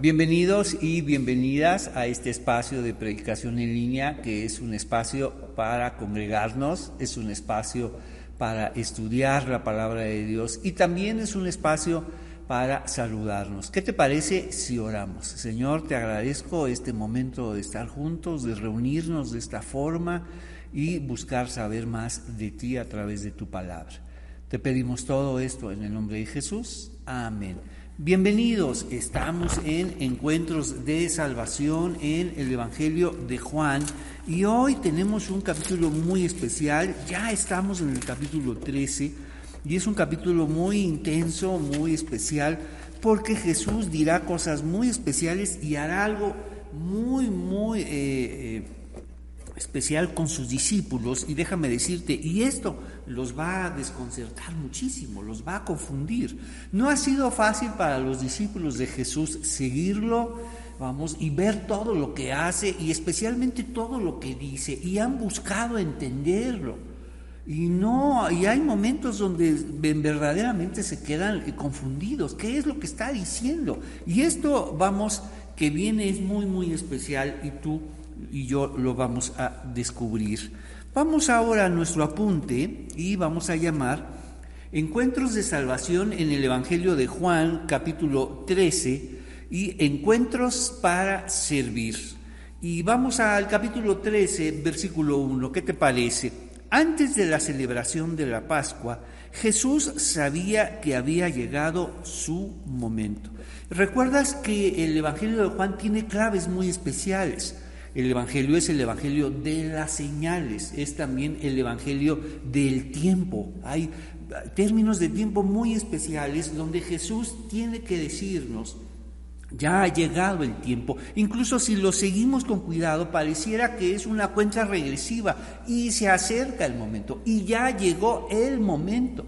Bienvenidos y bienvenidas a este espacio de predicación en línea, que es un espacio para congregarnos, es un espacio para estudiar la palabra de Dios y también es un espacio para saludarnos. ¿Qué te parece si oramos? Señor, te agradezco este momento de estar juntos, de reunirnos de esta forma y buscar saber más de ti a través de tu palabra. Te pedimos todo esto en el nombre de Jesús. Amén. Bienvenidos, estamos en Encuentros de Salvación en el Evangelio de Juan y hoy tenemos un capítulo muy especial, ya estamos en el capítulo 13 y es un capítulo muy intenso, muy especial, porque Jesús dirá cosas muy especiales y hará algo muy, muy... Eh, eh, especial con sus discípulos y déjame decirte, y esto los va a desconcertar muchísimo, los va a confundir. No ha sido fácil para los discípulos de Jesús seguirlo, vamos, y ver todo lo que hace y especialmente todo lo que dice, y han buscado entenderlo. Y no, y hay momentos donde verdaderamente se quedan confundidos. ¿Qué es lo que está diciendo? Y esto, vamos, que viene es muy, muy especial y tú y yo lo vamos a descubrir. Vamos ahora a nuestro apunte y vamos a llamar Encuentros de Salvación en el Evangelio de Juan, capítulo 13, y Encuentros para Servir. Y vamos al capítulo 13, versículo 1. ¿Qué te parece? Antes de la celebración de la Pascua, Jesús sabía que había llegado su momento. ¿Recuerdas que el Evangelio de Juan tiene claves muy especiales? El Evangelio es el Evangelio de las señales, es también el Evangelio del tiempo. Hay términos de tiempo muy especiales donde Jesús tiene que decirnos, ya ha llegado el tiempo. Incluso si lo seguimos con cuidado, pareciera que es una cuenta regresiva y se acerca el momento. Y ya llegó el momento.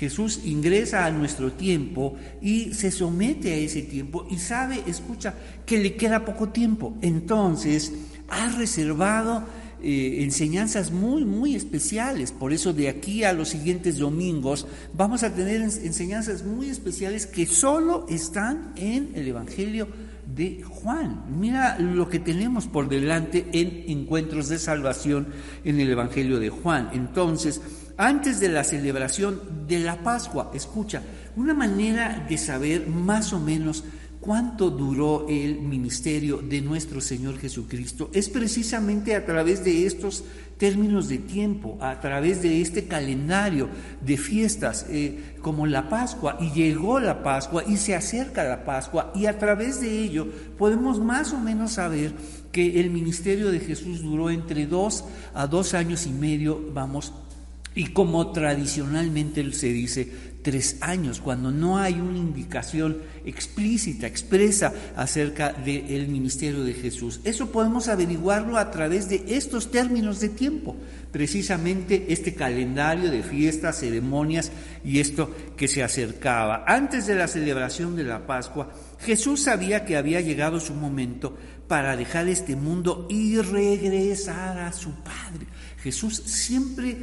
Jesús ingresa a nuestro tiempo y se somete a ese tiempo y sabe, escucha, que le queda poco tiempo. Entonces, ha reservado eh, enseñanzas muy, muy especiales. Por eso de aquí a los siguientes domingos vamos a tener enseñanzas muy especiales que solo están en el Evangelio de Juan. Mira lo que tenemos por delante en encuentros de salvación en el Evangelio de Juan. Entonces, antes de la celebración de la Pascua. Escucha, una manera de saber más o menos cuánto duró el ministerio de nuestro Señor Jesucristo es precisamente a través de estos términos de tiempo, a través de este calendario de fiestas eh, como la Pascua. Y llegó la Pascua y se acerca la Pascua y a través de ello podemos más o menos saber que el ministerio de Jesús duró entre dos a dos años y medio, vamos, y como tradicionalmente se dice, tres años, cuando no hay una indicación explícita, expresa acerca del ministerio de Jesús. Eso podemos averiguarlo a través de estos términos de tiempo, precisamente este calendario de fiestas, ceremonias y esto que se acercaba. Antes de la celebración de la Pascua, Jesús sabía que había llegado su momento para dejar este mundo y regresar a su Padre. Jesús siempre,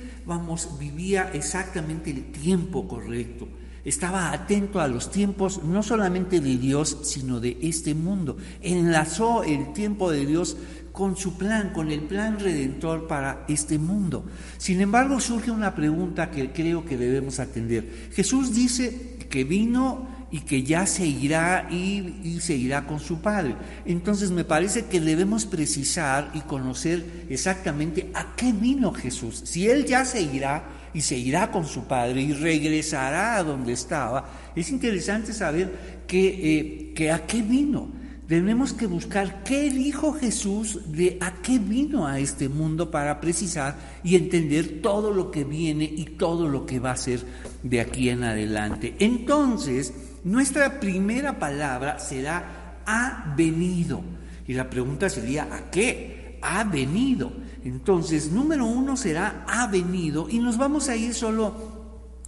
vivía exactamente el tiempo correcto. Estaba atento a los tiempos no solamente de Dios, sino de este mundo. Enlazó el tiempo de Dios con su plan, con el plan redentor para este mundo. Sin embargo, surge una pregunta que creo que debemos atender. Jesús dice que vino y que ya se irá y, se irá con su Padre. Entonces me parece que debemos precisar y conocer exactamente a qué vino Jesús. Si Él ya se irá y se irá con su Padre y regresará a donde estaba, es interesante saber que, eh, que a qué vino. Tenemos que buscar qué dijo Jesús de a qué vino a este mundo para precisar y entender todo lo que viene y todo lo que va a ser de aquí en adelante. Entonces, nuestra primera palabra será ha venido. Y la pregunta sería, ¿a qué? Ha venido. Entonces, número uno será ha venido y nos vamos a ir solo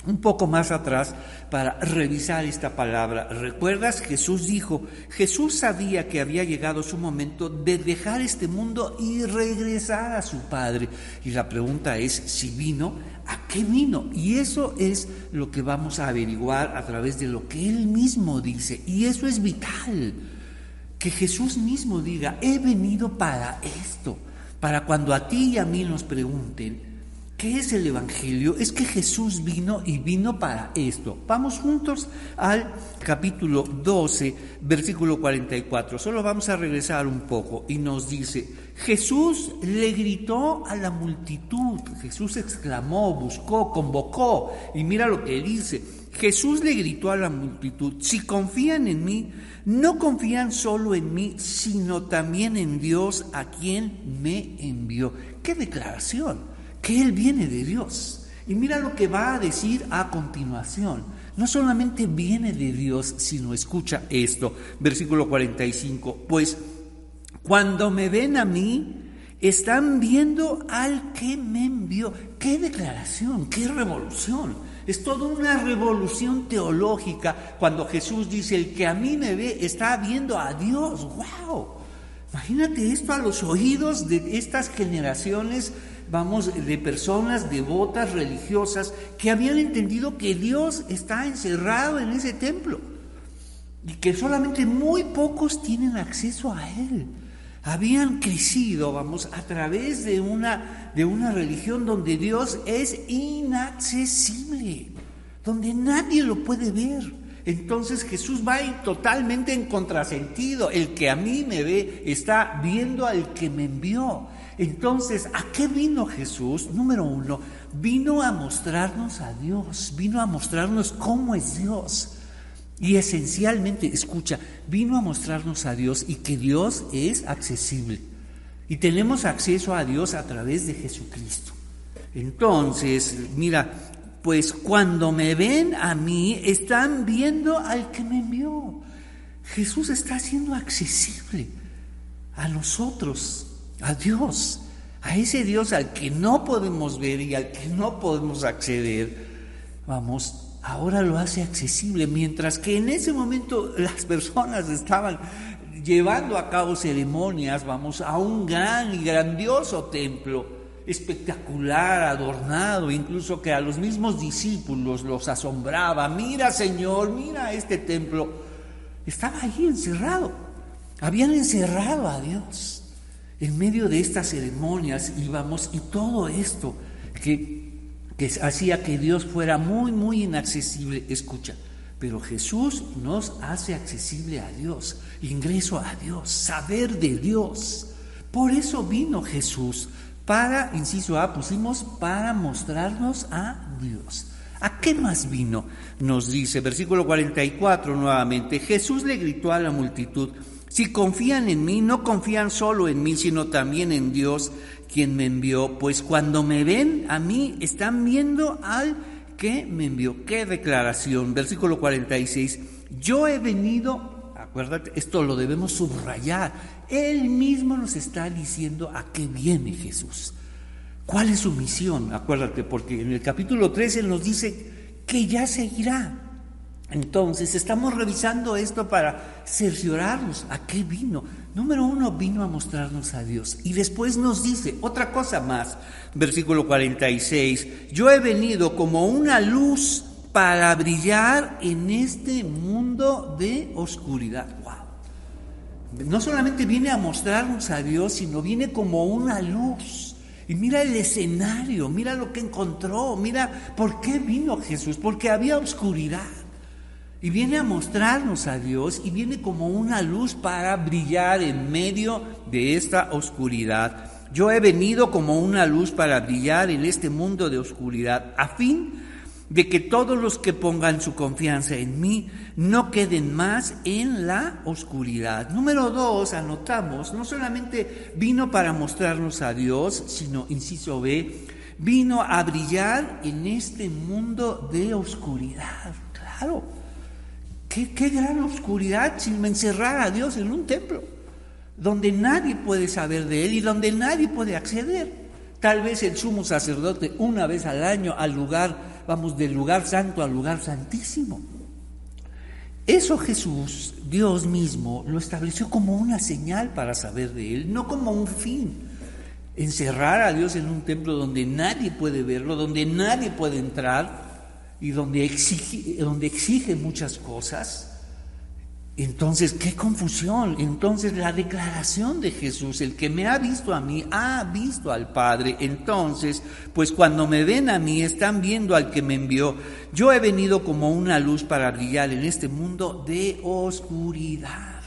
un poco más atrás para revisar esta palabra. ¿Recuerdas? Jesús dijo, Jesús sabía que había llegado su momento de dejar este mundo y regresar a su Padre. Y la pregunta es si vino ¿A qué vino? Y eso es lo que vamos a averiguar a través de lo que Él mismo dice. Y eso es vital. que Jesús mismo diga, he venido para esto, para cuando a ti y a mí nos pregunten, ¿qué es el Evangelio? Es que Jesús vino y vino para esto. Vamos juntos al capítulo 12, versículo 44. Solo vamos a regresar un poco y nos dice, Jesús le gritó a la multitud, Jesús exclamó, buscó, convocó, y mira lo que dice, Jesús le gritó a la multitud, si confían en mí, no confían solo en mí, sino también en Dios a quien me envió. ¿Qué declaración? Que Él viene de Dios. Y mira lo que va a decir a continuación. No solamente viene de Dios, sino escucha esto, versículo 45, pues cuando me ven a mí, están viendo al que me envió. ¡Qué declaración! ¡Qué revolución! Es toda una revolución teológica cuando Jesús dice, el que a mí me ve está viendo a Dios. ¡Wow! Imagínate esto a los oídos de estas generaciones, vamos, de personas devotas, religiosas, que habían entendido que Dios está encerrado en ese templo y que solamente muy pocos tienen acceso a Él habían crecido, vamos, a través de una, de una religión donde Dios es inaccesible, donde nadie lo puede ver. Entonces Jesús va totalmente en contrasentido. El que a mí me ve está viendo al que me envió. Entonces, ¿a qué vino Jesús? Número uno, vino a mostrarnos a Dios, vino a mostrarnos cómo es Dios. Y esencialmente, escucha, vino a mostrarnos a Dios y que Dios es accesible. Y tenemos acceso a Dios a través de Jesucristo. Entonces, mira, pues cuando me ven a mí, están viendo al que me envió. Jesús está siendo accesible a nosotros, a Dios, a ese Dios al que no podemos ver y al que no podemos acceder. Vamos, ahora lo hace accesible, mientras que en ese momento las personas estaban llevando a cabo ceremonias, vamos, a un gran y grandioso templo, espectacular, adornado, incluso que a los mismos discípulos los asombraba. Mira, Señor, mira este templo. Estaba ahí encerrado. Habían encerrado a Dios en medio de estas ceremonias íbamos y todo esto que que hacía que Dios fuera muy, muy inaccesible. Escucha, pero Jesús nos hace accesible a Dios, ingreso a Dios, saber de Dios. Por eso vino Jesús, para, inciso A, pusimos para mostrarnos a Dios. ¿A qué más vino? Nos dice, versículo 44 nuevamente, Jesús le gritó a la multitud, si confían en mí, no confían solo en mí, sino también en Dios, quien me envió, pues cuando me ven a mí, están viendo al que me envió. Qué declaración. Versículo 46. Yo he venido, acuérdate, esto lo debemos subrayar. Él mismo nos está diciendo a qué viene Jesús. ¿Cuál es su misión? Acuérdate, porque en el capítulo 13 nos dice que ya seguirá. Entonces, estamos revisando esto para cerciorarnos a qué vino. Número uno, vino a mostrarnos a Dios. Y después nos dice otra cosa más, versículo 46, yo he venido como una luz para brillar en este mundo de oscuridad. Wow. No solamente viene a mostrarnos a Dios, sino viene como una luz. Y mira el escenario, mira lo que encontró, mira por qué vino Jesús, porque había oscuridad. Y viene a mostrarnos a Dios y viene como una luz para brillar en medio de esta oscuridad. Yo he venido como una luz para brillar en este mundo de oscuridad, a fin de que todos los que pongan su confianza en mí no queden más en la oscuridad. Número dos, anotamos, no solamente vino para mostrarnos a Dios, sino, inciso B, vino a brillar en este mundo de oscuridad. Claro. ¿Qué, gran oscuridad sin encerrar a Dios en un templo, donde nadie puede saber de Él y donde nadie puede acceder. Tal vez el sumo sacerdote una vez al año al lugar, vamos, del lugar santo al lugar santísimo. Eso Jesús, Dios mismo, lo estableció como una señal para saber de Él, no como un fin. Encerrar a Dios en un templo donde nadie puede verlo, donde nadie puede entrar, y donde exige, donde exige muchas cosas, Entonces, qué confusión. Entonces, la declaración de Jesús, el que me ha visto a mí, ha visto al Padre. Entonces, pues cuando me ven a mí, están viendo al que me envió. Yo he venido como una luz para brillar en este mundo de oscuridad.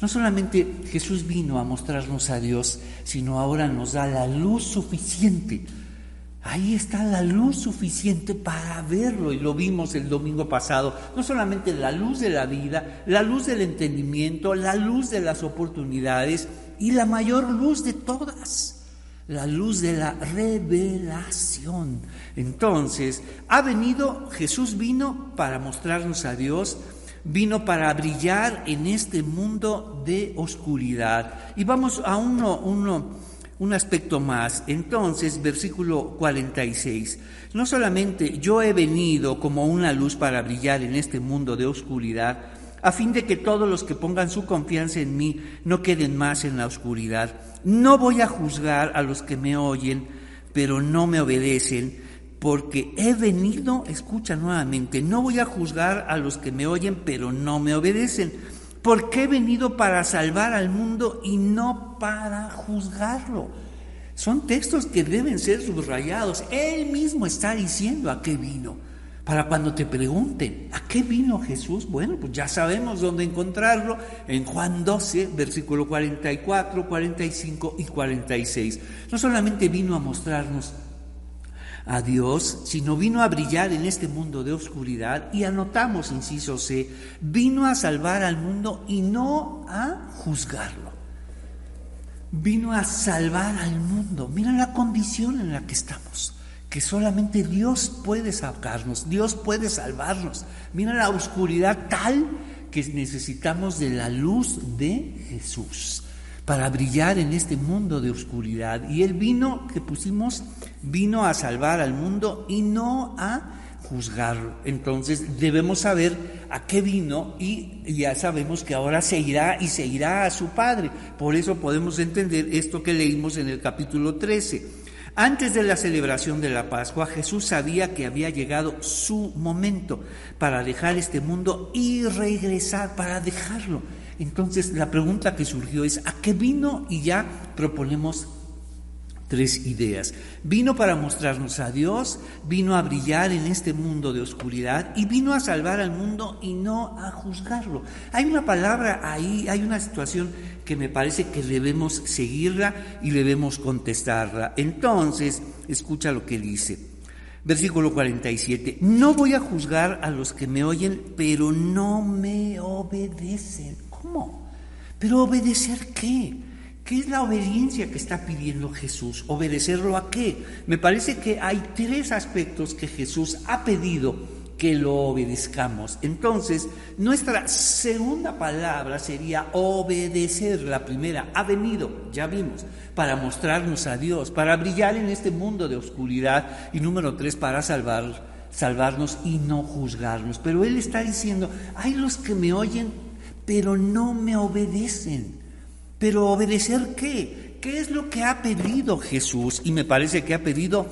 No solamente Jesús vino a mostrarnos a Dios, sino ahora nos da la luz suficiente Ahí está la luz suficiente para verlo y lo vimos el domingo pasado. No solamente la luz de la vida, la luz del entendimiento, la luz de las oportunidades y la mayor luz de todas, la luz de la revelación. Entonces, ha venido, Jesús vino para mostrarnos a Dios, vino para brillar en este mundo de oscuridad. Y vamos a uno, uno un aspecto más. Entonces, versículo 46, no solamente yo he venido como una luz para brillar en este mundo de oscuridad, a fin de que todos los que pongan su confianza en mí no queden más en la oscuridad. No voy a juzgar a los que me oyen, pero no me obedecen, porque he venido, escucha nuevamente, no voy a juzgar a los que me oyen, pero no me obedecen porque he venido para salvar al mundo y no para juzgarlo. Son textos que deben ser subrayados. Él mismo está diciendo a qué vino. Para cuando te pregunten, ¿a qué vino Jesús? Bueno, pues ya sabemos dónde encontrarlo en Juan 12, versículo 44, 45 y 46. No solamente vino a mostrarnos a Dios, sino vino a brillar en este mundo de oscuridad y anotamos, inciso C, vino a salvar al mundo y no a juzgarlo. Vino a salvar al mundo. Mira la condición en la que estamos, que solamente Dios puede sacarnos, Dios puede salvarnos. Mira la oscuridad tal que necesitamos de la luz de Jesús para brillar en este mundo de oscuridad. Y el vino que pusimos vino a salvar al mundo y no a juzgarlo. Entonces debemos saber a qué vino y ya sabemos que ahora se irá y se irá a su Padre. Por eso podemos entender esto que leímos en el capítulo 13. Antes de la celebración de la Pascua, Jesús sabía que había llegado su momento para dejar este mundo y regresar, para dejarlo. Entonces la pregunta que surgió es, ¿a qué vino? Y ya proponemos tres ideas. Vino para mostrarnos a Dios, vino a brillar en este mundo de oscuridad y vino a salvar al mundo y no a juzgarlo. Hay una palabra ahí, hay una situación que me parece que debemos seguirla y debemos contestarla. Entonces, escucha lo que dice. Versículo 47. No voy a juzgar a los que me oyen, pero no me obedecen. ¿Cómo? ¿Pero obedecer qué? ¿Qué es la obediencia que está pidiendo Jesús? ¿Obedecerlo a qué? Me parece que hay tres aspectos que Jesús ha pedido que lo obedezcamos. Entonces, nuestra segunda palabra sería obedecer. La primera ha venido, ya vimos, para mostrarnos a Dios, para brillar en este mundo de oscuridad. Y número tres, para salvar, salvarnos y no juzgarnos. Pero Él está diciendo, hay los que me oyen, pero no me obedecen. Pero obedecer qué? ¿Qué es lo que ha pedido Jesús? Y me parece que ha pedido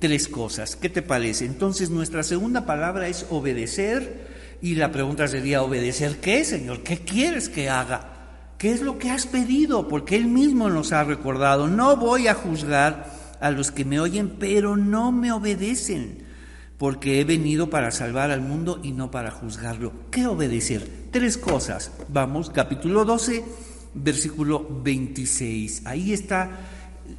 tres cosas. ¿Qué te parece? Entonces nuestra segunda palabra es obedecer y la pregunta sería, ¿obedecer qué, Señor? ¿Qué quieres que haga? ¿Qué es lo que has pedido? Porque Él mismo nos ha recordado, no voy a juzgar a los que me oyen, pero no me obedecen, porque he venido para salvar al mundo y no para juzgarlo. ¿Qué obedecer? Tres cosas. Vamos, capítulo 12 versículo 26. Ahí está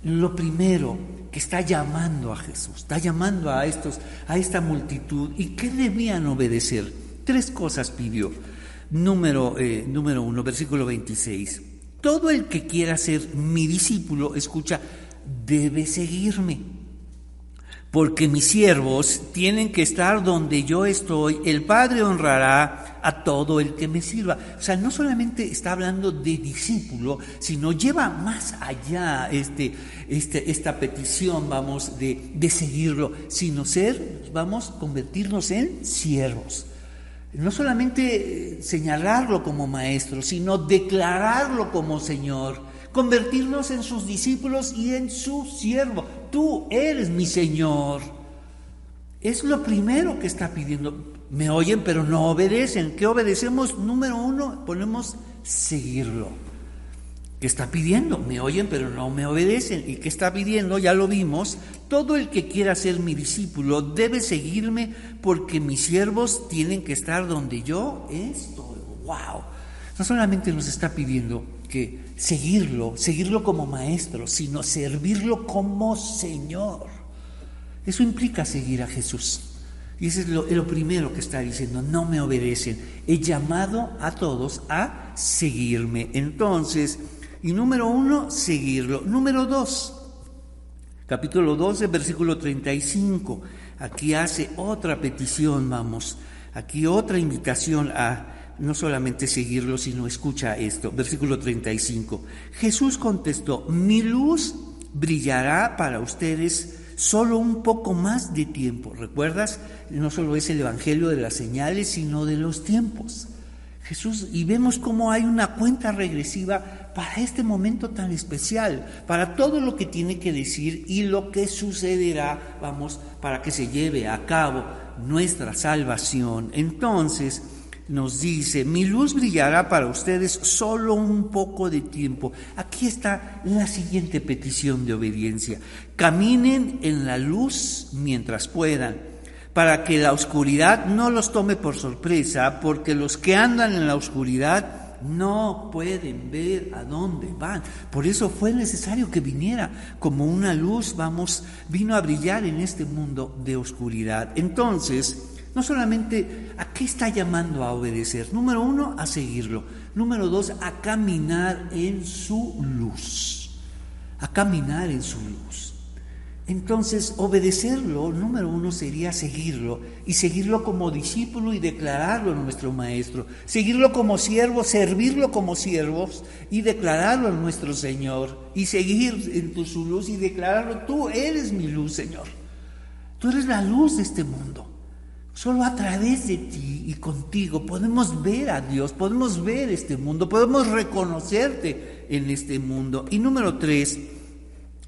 lo primero que está llamando a Jesús, está llamando a estos, a esta multitud. ¿Y qué debían obedecer? Tres cosas pidió. Número, eh, número uno, versículo 26. Todo el que quiera ser mi discípulo, escucha, debe seguirme porque mis siervos tienen que estar donde yo estoy, el Padre honrará a todo el que me sirva. O sea, no solamente está hablando de discípulo, sino lleva más allá este, este, esta petición, vamos, de, de seguirlo, sino ser, vamos, convertirnos en siervos. No solamente señalarlo como maestro, sino declararlo como Señor convertirnos en sus discípulos y en su siervo. Tú eres mi Señor. Es lo primero que está pidiendo. me oyen pero no obedecen. ¿Qué obedecemos? Número uno, ponemos seguirlo. ¿Qué está pidiendo? Me oyen pero no me obedecen. ¿Y qué está pidiendo? Ya lo vimos. Todo el que quiera ser mi discípulo debe seguirme porque mis siervos tienen que estar donde yo estoy. ¡Wow! No solamente nos está pidiendo que seguirlo, seguirlo como maestro, sino servirlo como Señor. Eso implica seguir a Jesús. Y eso es lo, primero que está diciendo, no me obedecen. He llamado a todos a seguirme. Entonces, y número uno, seguirlo. Número dos, capítulo 12, versículo 35. Aquí hace otra petición, vamos. Aquí otra invitación a no solamente seguirlo, sino escucha esto. Versículo 35. Jesús contestó, mi luz brillará para ustedes solo un poco más de tiempo. ¿Recuerdas? No solo es el Evangelio de las señales, sino de los tiempos. Jesús, y vemos cómo hay una cuenta regresiva para este momento tan especial, para todo lo que tiene que decir y lo que sucederá, vamos, para que se lleve a cabo nuestra salvación. Entonces, nos dice, mi luz brillará para ustedes solo un poco de tiempo. Aquí está la siguiente petición de obediencia. Caminen en la luz mientras puedan, para que la oscuridad no los tome por sorpresa, porque los que andan en la oscuridad no pueden ver a dónde van. Por eso fue necesario que viniera como una luz, vamos, vino a brillar en este mundo de oscuridad. Entonces, no solamente a qué está llamando a obedecer. Número uno, a seguirlo. Número dos, a caminar en su luz. A caminar en su luz. Entonces, obedecerlo, número uno, sería seguirlo y seguirlo como discípulo y declararlo nuestro Maestro. Seguirlo como siervo, servirlo como siervos y declararlo en nuestro Señor. Y seguir en tu, su luz y declararlo, tú eres mi luz, Señor. Tú eres la luz de este mundo. Solo a través de ti y contigo podemos ver a Dios, podemos ver este mundo, podemos reconocerte en este mundo. Y número tres,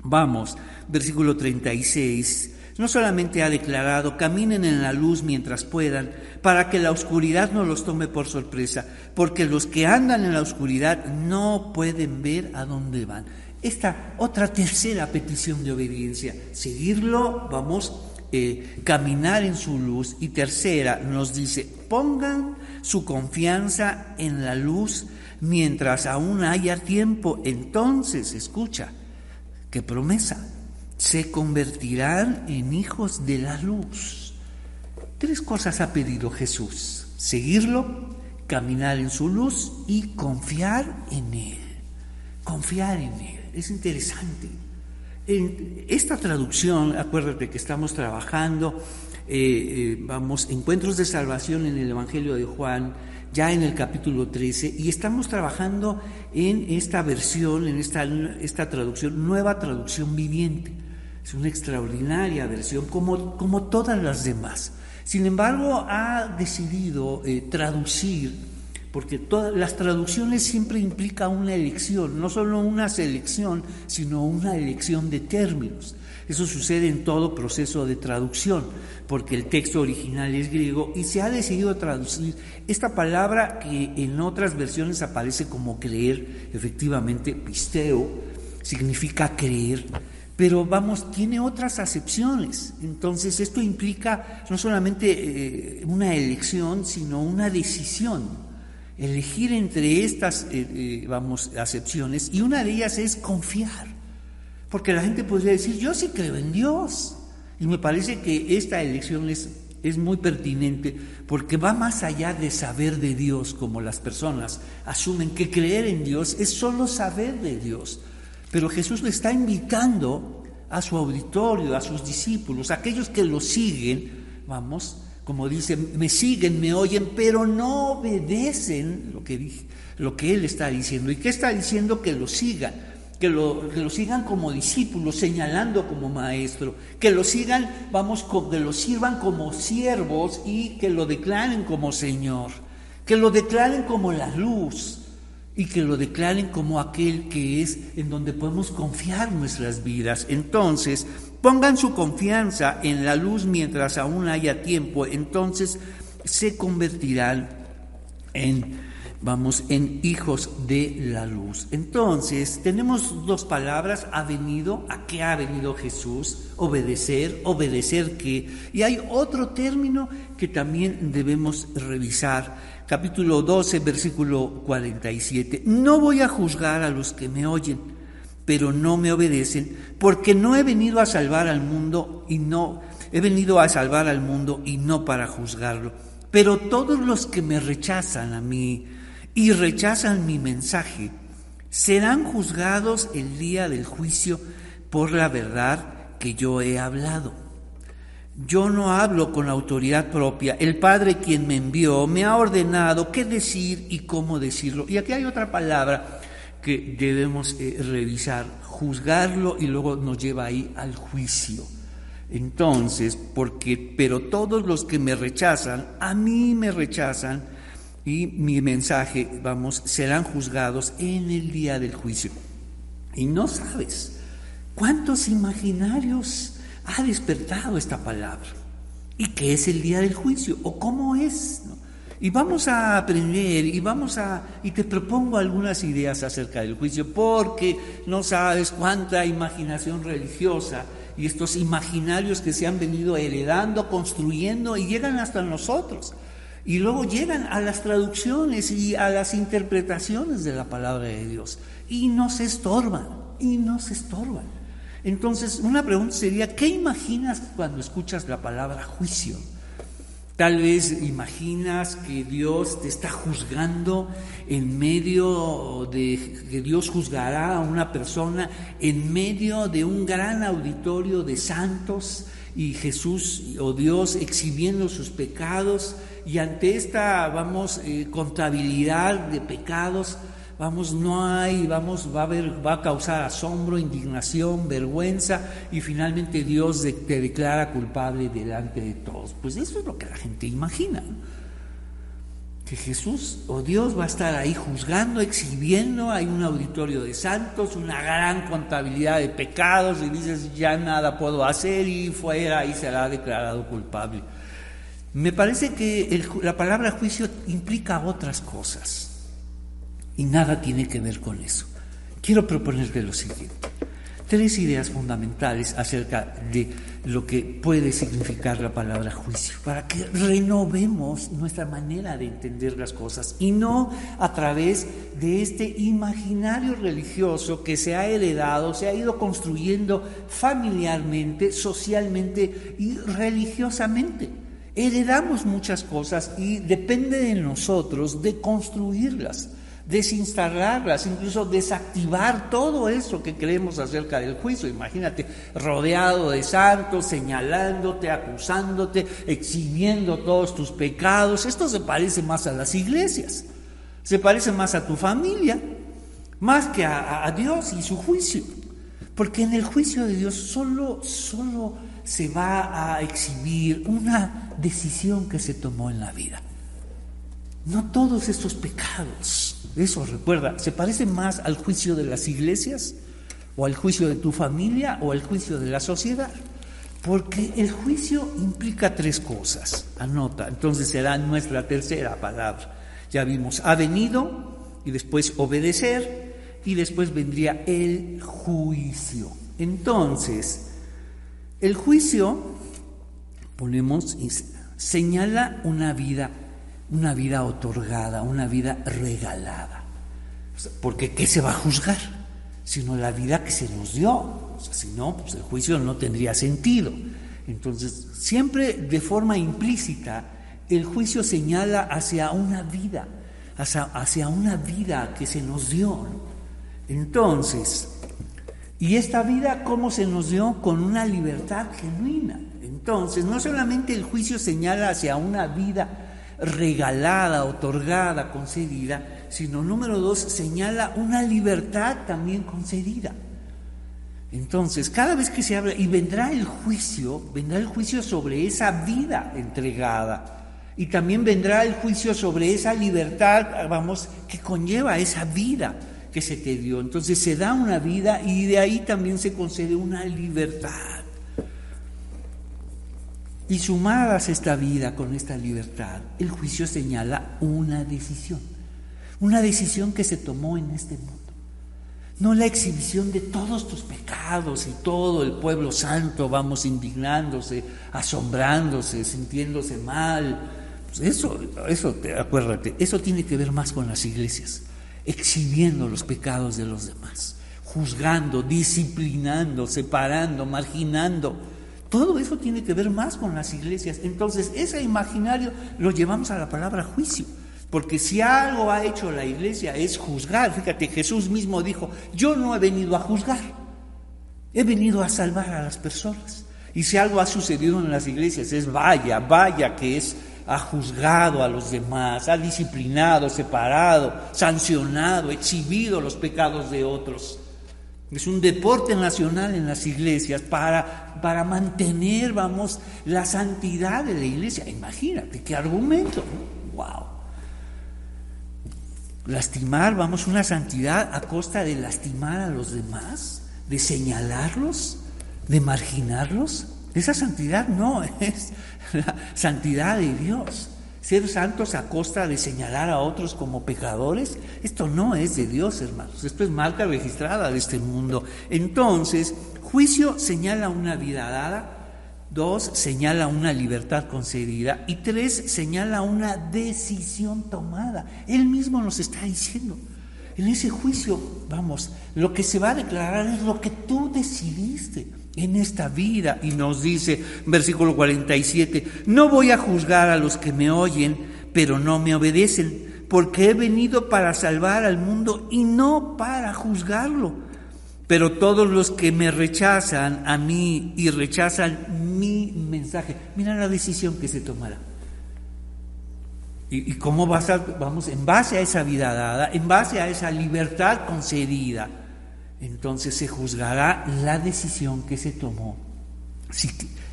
vamos, versículo 36. No solamente ha declarado, caminen en la luz mientras puedan, para que la oscuridad no los tome por sorpresa, porque los que andan en la oscuridad no pueden ver a dónde van. Esta otra tercera petición de obediencia, seguirlo, vamos, eh, caminar en su luz. Y tercera, nos dice, pongan su confianza en la luz mientras aún haya tiempo. Entonces, escucha, qué promesa, se convertirán en hijos de la luz. Tres cosas ha pedido Jesús, seguirlo, caminar en su luz y confiar en Él. Confiar en Él. Es interesante. En esta traducción, acuérdate que estamos trabajando, eh, eh, vamos, encuentros de salvación en el Evangelio de Juan, ya en el capítulo 13, y estamos trabajando en esta versión, en esta, esta traducción, nueva traducción viviente. Es una extraordinaria versión, como, como todas las demás. Sin embargo, ha decidido eh, traducir porque todas las traducciones siempre implica una elección, no solo una selección, sino una elección de términos. Eso sucede en todo proceso de traducción, porque el texto original es griego y se ha decidido traducir esta palabra que en otras versiones aparece como creer, efectivamente, pisteo, significa creer, pero vamos, tiene otras acepciones. Entonces esto implica no solamente eh, una elección, sino una decisión elegir entre estas, eh, eh, vamos, acepciones, y una de ellas es confiar. Porque la gente podría decir, yo sí creo en Dios. Y me parece que esta elección es, es muy pertinente porque va más allá de saber de Dios, como las personas asumen que creer en Dios es solo saber de Dios. Pero Jesús le está invitando a su auditorio, a sus discípulos, a aquellos que lo siguen, vamos, como dice, me siguen, me oyen, pero no obedecen lo que, lo que Él está diciendo. ¿Y qué está diciendo? Que lo sigan, que lo, que lo sigan como discípulos, señalando como maestro, que lo sigan, vamos, que lo sirvan como siervos y que lo declaren como Señor, que lo declaren como la luz y que lo declaren como aquel que es en donde podemos confiar nuestras vidas. Entonces, Pongan su confianza en la luz mientras aún haya tiempo. Entonces, se convertirán en vamos en hijos de la luz. Entonces, tenemos dos palabras, ha venido, ¿a qué ha venido Jesús? Obedecer, obedecer qué. Y hay otro término que también debemos revisar. Capítulo 12, versículo 47. No voy a juzgar a los que me oyen, pero no me obedecen, porque no he venido a salvar al mundo y no he venido a salvar al mundo y no para juzgarlo. Pero todos los que me rechazan a mí, y rechazan mi mensaje, serán juzgados el día del juicio por la verdad que yo he hablado. Yo no hablo con autoridad propia. El Padre quien me envió me ha ordenado qué decir y cómo decirlo. Y aquí hay otra palabra que debemos eh, revisar, juzgarlo y luego nos lleva ahí al juicio. Entonces, porque, pero todos los que me rechazan, a mí me rechazan, y mi mensaje, vamos, serán juzgados en el día del juicio. Y no sabes cuántos imaginarios ha despertado esta palabra y qué es el día del juicio o cómo es. Y vamos a aprender y vamos a y te propongo algunas ideas acerca del juicio porque no sabes cuánta imaginación religiosa y estos imaginarios que se han venido heredando, construyendo y llegan hasta nosotros. Y luego llegan a las traducciones y a las interpretaciones de la palabra de Dios. Y no se estorban, y no se estorban. Entonces, una pregunta sería, ¿qué imaginas cuando escuchas la palabra juicio? Tal vez imaginas que Dios te está juzgando en medio de que Dios juzgará a una persona en medio de un gran auditorio de santos y Jesús o Dios exhibiendo sus pecados. Y ante esta, vamos, eh, contabilidad de pecados, vamos, no hay, vamos, va a haber, va a causar asombro, indignación, vergüenza, y finalmente Dios te declara culpable delante de todos. Pues eso es lo que la gente imagina. Que Jesús o Dios va a estar ahí juzgando, exhibiendo, hay un auditorio de santos, una gran contabilidad de pecados, y dices, ya nada puedo hacer, y fuera, y será declarado culpable. Me parece que la palabra juicio implica otras cosas y nada tiene que ver con eso. Quiero proponerte lo siguiente. Tres ideas fundamentales acerca de lo que puede significar la palabra juicio, para que renovemos nuestra manera de entender las cosas y no a través de este imaginario religioso que se ha heredado, se ha ido construyendo familiarmente, socialmente y religiosamente. Heredamos muchas cosas y depende de nosotros de construirlas, desinstalarlas, incluso desactivar todo eso que creemos acerca del juicio. Imagínate, rodeado de santos, señalándote, acusándote, exhibiendo todos tus pecados. Esto se parece más a las iglesias, se parece más a tu familia, más que a, a Dios y su juicio. Porque en el juicio de Dios solo, solo se va a exhibir una decisión que se tomó en la vida. No todos estos pecados, eso recuerda, se parecen más al juicio de las iglesias o al juicio de tu familia o al juicio de la sociedad. Porque el juicio implica tres cosas. Anota, entonces será nuestra tercera palabra. Ya vimos, ha venido y después obedecer y después vendría el juicio. Entonces, el juicio, ponemos, señala una vida, una vida otorgada, una vida regalada. Porque ¿qué se va a juzgar? Sino la vida que se nos dio. si no, pues el juicio no tendría sentido. Entonces, siempre de forma implícita, el juicio señala hacia una vida, hacia, hacia una vida que se nos dio. Entonces, y esta vida, ¿cómo se nos dio? Con una libertad genuina. Entonces, no solamente el juicio señala hacia una vida regalada, otorgada, concedida, sino número dos, señala una libertad también concedida. Entonces, cada vez que se habla, y vendrá el juicio, vendrá el juicio sobre esa vida entregada, y también vendrá el juicio sobre esa libertad, vamos, que conlleva esa vida que se te dio. Entonces se da una vida y de ahí también se concede una libertad. Y sumadas esta vida con esta libertad, el juicio señala una decisión, una decisión que se tomó en este mundo. No la exhibición de todos tus pecados y todo el pueblo santo, vamos indignándose, asombrándose, sintiéndose mal. Pues eso, eso, acuérdate, eso tiene que ver más con las iglesias, exhibiendo los pecados de los demás, juzgando, disciplinando, separando, marginando todo eso tiene que ver más con las iglesias. Entonces, ese imaginario lo llevamos a la palabra juicio. Porque si algo ha hecho la iglesia es juzgar. Fíjate, Jesús mismo dijo, yo no he venido a juzgar, he venido a salvar a las personas. Y si algo ha sucedido en las iglesias es vaya, vaya que es, ha juzgado a los demás, ha disciplinado, separado, sancionado, exhibido los pecados de otros. Es un deporte nacional en las iglesias para, para mantener, vamos, la santidad de la iglesia. Imagínate qué argumento. ¡Wow! Lastimar, vamos, una santidad a costa de lastimar a los demás, de señalarlos, de marginarlos. Esa santidad no es la santidad de Dios ser santos a costa de señalar a otros como pecadores, esto no es de Dios, hermanos, esto es marca registrada de este mundo. Entonces, juicio señala una vida dada, dos, señala una libertad concedida y tres, señala una decisión tomada. Él mismo nos está diciendo. En ese juicio, vamos, lo que se va a declarar es lo que tú decidiste en esta vida. Y nos dice, versículo 47, no voy a juzgar a los que me oyen, pero no me obedecen, porque he venido para salvar al mundo y no para juzgarlo. Pero todos los que me rechazan a mí y rechazan mi mensaje, mira la decisión que se tomará. ¿Y, cómo vas a, vamos, en base a esa vida dada, en base a esa libertad concedida? Entonces se juzgará la decisión que se tomó.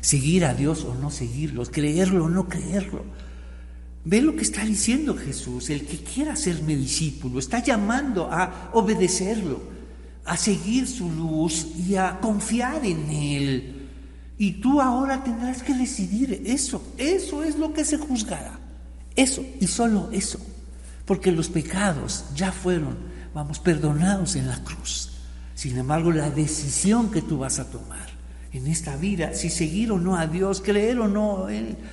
Seguir a Dios o no seguirlo, creerlo o no creerlo. Ve lo que está diciendo Jesús, el que quiera serme discípulo, está llamando a obedecerlo, a seguir su luz y a confiar en Él. Y tú ahora tendrás que decidir eso, eso es lo que se juzgará, eso y solo eso, porque los pecados ya fueron, vamos, perdonados en la cruz. Sin embargo, la decisión que tú vas a tomar en esta vida, si seguir o no a Dios, creer o no,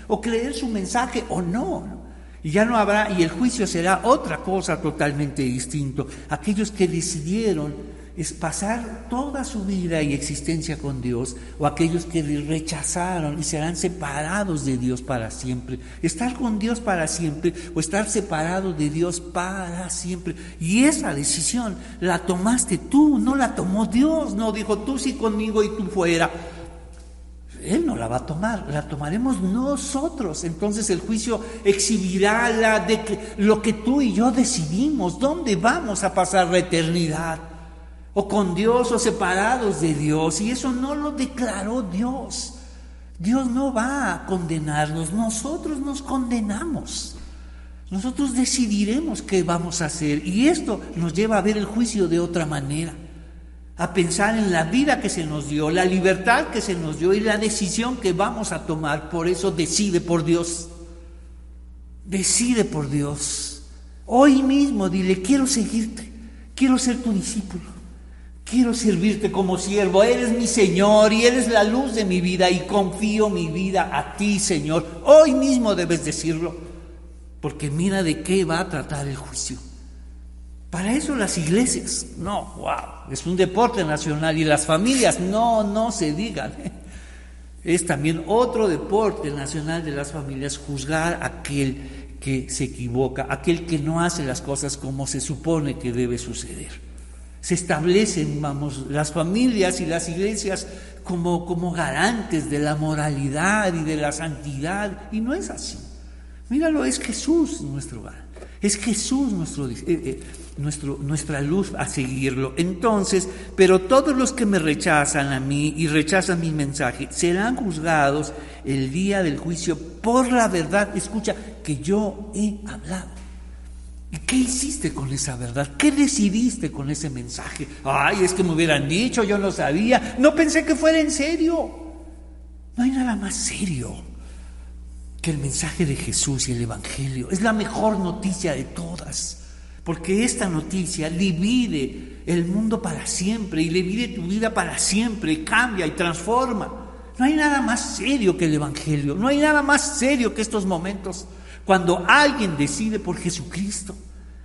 o creer su mensaje o no, y ya no habrá, y el juicio será otra cosa totalmente distinto. Aquellos que decidieron es pasar toda su vida y existencia con Dios, o aquellos que rechazaron y serán separados de Dios para siempre. Estar con Dios para siempre o estar separado de Dios para siempre. Y esa decisión la tomaste tú, no la tomó Dios, no dijo tú sí conmigo y tú fuera. Él no la va a tomar, la tomaremos nosotros. Entonces el juicio exhibirá la de lo que tú y yo decidimos, dónde vamos a pasar la eternidad o con Dios o separados de Dios. Y eso no lo declaró Dios. Dios no va a condenarnos, nosotros nos condenamos. Nosotros decidiremos qué vamos a hacer y esto nos lleva a ver el juicio de otra manera, a pensar en la vida que se nos dio, la libertad que se nos dio y la decisión que vamos a tomar. Por eso decide por Dios, decide por Dios. Hoy mismo dile, quiero seguirte, quiero ser tu discípulo. Quiero servirte como siervo, eres mi Señor y eres la luz de mi vida y confío mi vida a ti, Señor. Hoy mismo debes decirlo, porque mira de qué va a tratar el juicio. Para eso las iglesias, no, wow, es un deporte nacional y las familias, no, no se digan. Es también otro deporte nacional de las familias juzgar a aquel que se equivoca, aquel que no hace las cosas como se supone que debe suceder se establecen, vamos, las familias y las iglesias como, como garantes de la moralidad y de la santidad, y no es así. Míralo, es Jesús nuestro hogar, es Jesús nuestro, eh, eh, nuestro, nuestra luz a seguirlo. Entonces, pero todos los que me rechazan a mí y rechazan mi mensaje serán juzgados el día del juicio por la verdad, escucha, que yo he hablado. ¿Y qué hiciste con esa verdad? ¿Qué decidiste con ese mensaje? Ay, es que me hubieran dicho, yo no sabía, no pensé que fuera en serio. No hay nada más serio que el mensaje de Jesús y el Evangelio es la mejor noticia de todas, porque esta noticia divide el mundo para siempre y divide tu vida para siempre, cambia y transforma. No hay nada más serio que el Evangelio, no hay nada más serio que estos momentos cuando alguien decide por Jesucristo.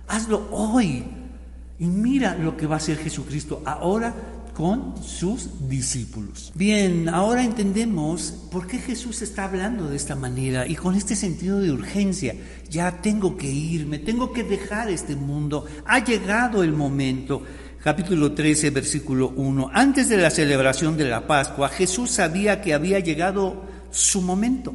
Hazlo hoy y mira lo que va a hacer Jesucristo ahora con sus discípulos. Bien, ahora entendemos por qué Jesús está hablando de esta manera y con este sentido de urgencia. Ya tengo que irme, tengo que dejar este mundo. Ha llegado el momento. Capítulo 13, versículo 1. Antes de la celebración de la Pascua, Jesús sabía que había llegado su momento.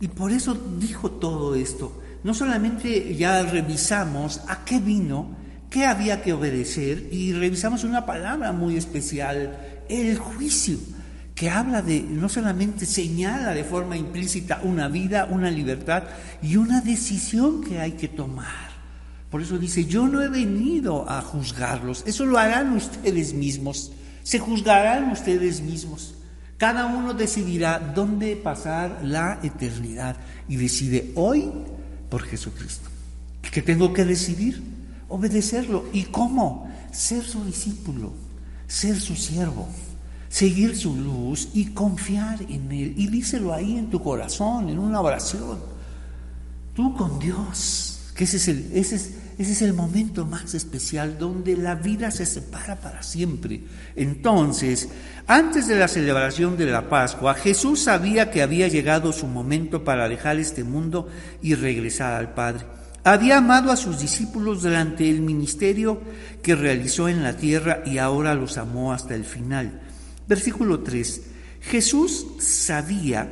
Y por eso dijo todo esto. No solamente ya revisamos a qué vino, qué había que obedecer y revisamos una palabra muy especial, el juicio, que habla de, no solamente señala de forma implícita una vida, una libertad y una decisión que hay que tomar. Por eso dice, yo no he venido a juzgarlos, eso lo harán ustedes mismos, se juzgarán ustedes mismos. Cada uno decidirá dónde pasar la eternidad y decide hoy por Jesucristo. ¿Qué tengo que decidir? obedecerlo. ¿Y cómo? Ser su discípulo, ser su siervo, seguir su luz y confiar en Él. Y díselo ahí en tu corazón, en una oración. Tú con Dios, que ese es el, ese es, ese es el momento más especial donde la vida se separa para siempre. Entonces, antes de la celebración de la Pascua, Jesús sabía que había llegado su momento para dejar este mundo y regresar al Padre. Había amado a sus discípulos durante el ministerio que realizó en la tierra y ahora los amó hasta el final. Versículo 3. Jesús sabía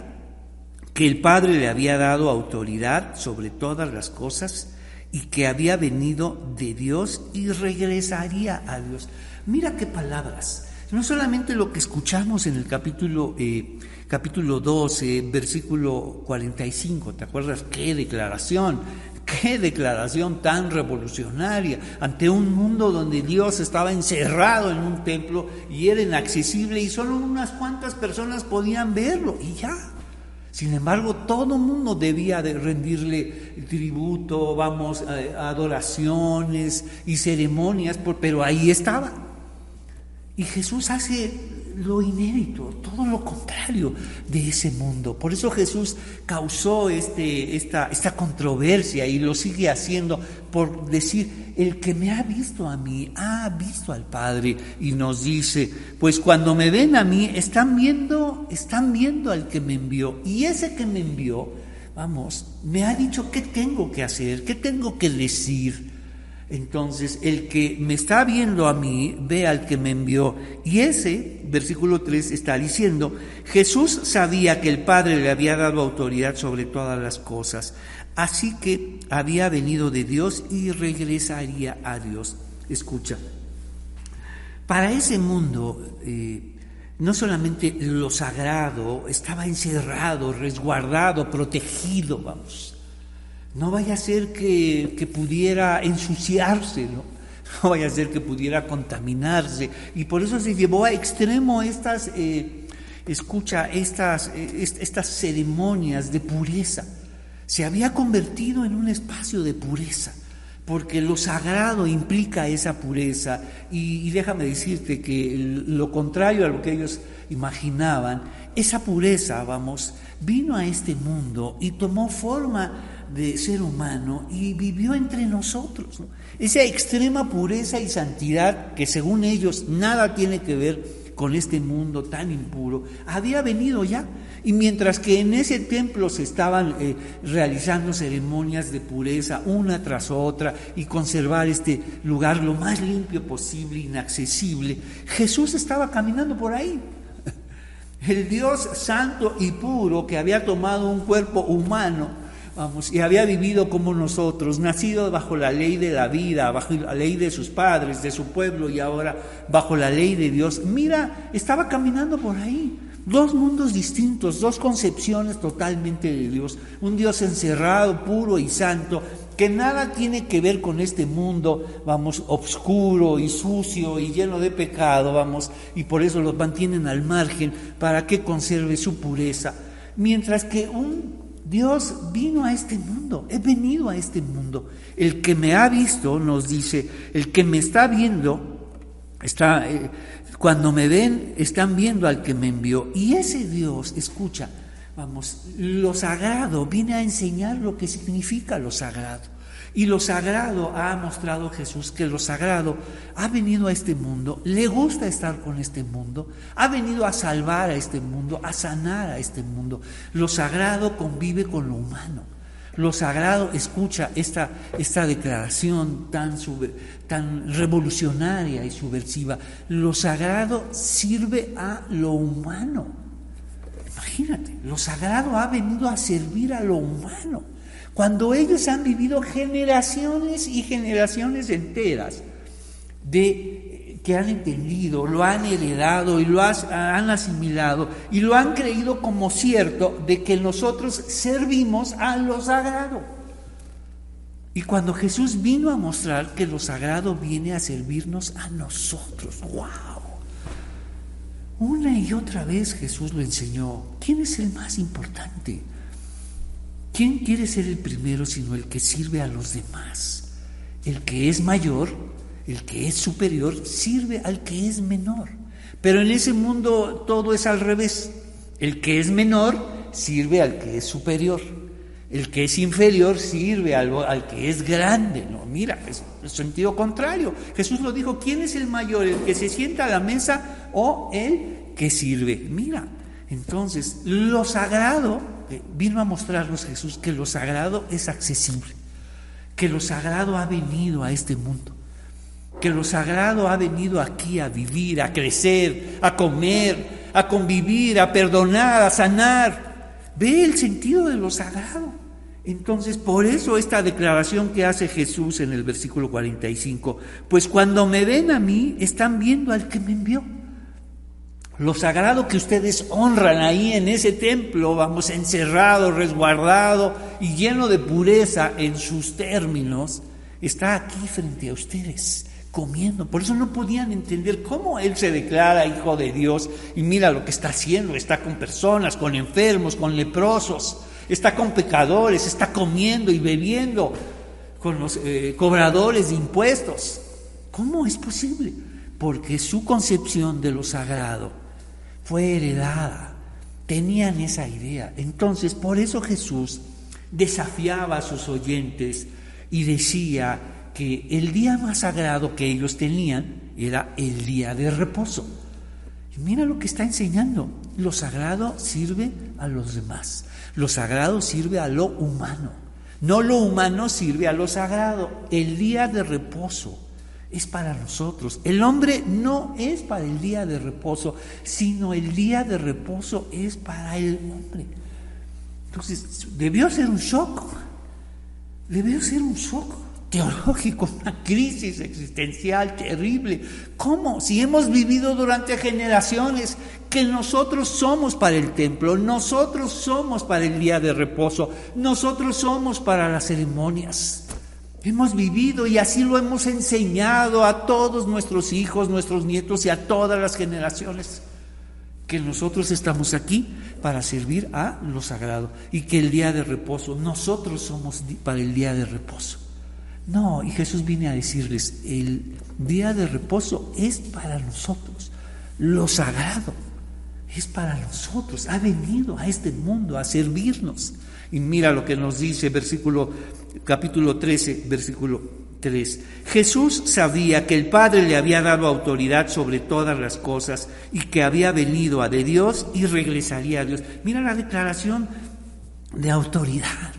que el Padre le había dado autoridad sobre todas las cosas y que había venido de Dios y regresaría a Dios. Mira qué palabras. No solamente lo que escuchamos en el capítulo, eh, capítulo 12, versículo 45, ¿te acuerdas? Qué declaración. Qué declaración tan revolucionaria ante un mundo donde Dios estaba encerrado en un templo y era inaccesible y solo unas cuantas personas podían verlo y ya. Sin embargo, todo mundo debía de rendirle tributo, vamos, adoraciones y ceremonias, pero ahí estaba. Y Jesús hace lo inédito, todo lo contrario de ese mundo. Por eso Jesús causó este, esta, esta controversia y lo sigue haciendo por decir, el que me ha visto a mí, ha visto al Padre. Y nos dice, pues cuando me ven a mí, están viendo, están viendo al que me envió. Y ese que me envió, vamos, me ha dicho qué tengo que hacer, qué tengo que decir. Entonces, el que me está viendo a mí, ve al que me envió. Y ese, versículo 3, está diciendo, Jesús sabía que el Padre le había dado autoridad sobre todas las cosas, así que había venido de Dios y regresaría a Dios. Escucha, para ese mundo, eh, no solamente lo sagrado estaba encerrado, resguardado, protegido, vamos no vaya a ser que, pudiera ensuciarse, ¿no? no vaya a ser que pudiera contaminarse. Y por eso se llevó a extremo estas, eh, escucha, estas, eh, estas ceremonias de pureza. Se había convertido en un espacio de pureza, porque lo sagrado implica esa pureza. Y, y déjame decirte que lo contrario a lo que ellos imaginaban, esa pureza, vamos, vino a este mundo y tomó forma de ser humano y vivió entre nosotros. Esa extrema pureza y santidad que según ellos nada tiene que ver con este mundo tan impuro, había venido ya. Y mientras que en ese templo se estaban eh, realizando ceremonias de pureza una tras otra y conservar este lugar lo más limpio posible, inaccesible, Jesús estaba caminando por ahí. El Dios santo y puro que había tomado un cuerpo humano Vamos, y había vivido como nosotros, nacido bajo la ley de la vida, bajo la ley de sus padres, de su pueblo y ahora bajo la ley de Dios. Mira, estaba caminando por ahí. Dos mundos distintos, dos concepciones totalmente de Dios. Un Dios encerrado, puro y santo, que nada tiene que ver con este mundo, vamos, oscuro y sucio y lleno de pecado, vamos, y por eso los mantienen al margen para que conserve su pureza. Mientras que un Dios vino a este mundo, he venido a este mundo. El que me ha visto, nos dice, el que me está viendo, está, eh, cuando me ven, están viendo al que me envió. Y ese Dios, escucha, vamos, lo sagrado viene a enseñar lo que significa lo sagrado. Y lo sagrado ha mostrado Jesús que lo sagrado ha venido a este mundo, le gusta estar con este mundo, ha venido a salvar a este mundo, a sanar a este mundo. Lo sagrado convive con lo humano. Lo sagrado escucha esta, esta declaración tan, tan revolucionaria y subversiva. Lo sagrado sirve a lo humano. Imagínate, lo sagrado ha venido a servir a lo humano. Cuando ellos han vivido generaciones y generaciones enteras de que han entendido, lo han heredado y lo han asimilado y lo han creído como cierto de que nosotros servimos a lo sagrado. Y cuando Jesús vino a mostrar que lo sagrado viene a servirnos a nosotros, wow. Una y otra vez Jesús lo enseñó. ¿Quién es el más importante? ¿Quién quiere ser el primero sino el que sirve a los demás? El que es mayor, el que es superior, sirve al que es menor. Pero en ese mundo todo es al revés. El que es menor sirve al que es superior. El que es inferior sirve al, que es grande. No, mira, es sentido contrario. Jesús lo dijo, ¿quién es el mayor? ¿El que se sienta a la mesa o el que sirve? Mira, entonces, lo sagrado vino a mostrarnos Jesús que lo sagrado es accesible, que lo sagrado ha venido a este mundo, que lo sagrado ha venido aquí a vivir, a crecer, a comer, a convivir, a perdonar, a sanar. Ve el sentido de lo sagrado. Entonces, por eso esta declaración que hace Jesús en el versículo 45, pues cuando me ven a mí, están viendo al que me envió. Lo sagrado que ustedes honran ahí en ese templo, vamos, encerrado, resguardado y lleno de pureza en sus términos, está aquí frente a ustedes, comiendo. Por eso no podían entender cómo Él se declara hijo de Dios y mira lo que está haciendo. Está con personas, con enfermos, con leprosos, está con pecadores, está comiendo y bebiendo con los eh, cobradores de impuestos. ¿Cómo es posible? Porque su concepción de lo sagrado fue heredada. Tenían esa idea. Entonces, por eso Jesús desafiaba a sus oyentes y decía que el día más sagrado que ellos tenían era el día de reposo. Y mira lo que está enseñando. Lo sagrado sirve a los demás. Lo sagrado sirve a lo humano. No lo humano sirve a lo sagrado. El día de reposo es para nosotros. El hombre no es para el día de reposo, sino el día de reposo es para el hombre. Entonces, debió ser un shock, debió ser un shock teológico, una crisis existencial terrible. ¿Cómo? Si hemos vivido durante generaciones que nosotros somos para el templo, nosotros somos para el día de reposo, nosotros somos para las ceremonias. Hemos vivido y así lo hemos enseñado a todos nuestros hijos, nuestros nietos y a todas las generaciones, que nosotros estamos aquí para servir a lo sagrado y que el día de reposo, nosotros somos para el día de reposo. No, y Jesús viene a decirles, el día de reposo es para nosotros, lo sagrado es para nosotros, ha venido a este mundo a servirnos. Y mira lo que nos dice versículo capítulo 13, versículo 3. Jesús sabía que el Padre le había dado autoridad sobre todas las cosas y que había venido a de Dios y regresaría a Dios. Mira la declaración de autoridad.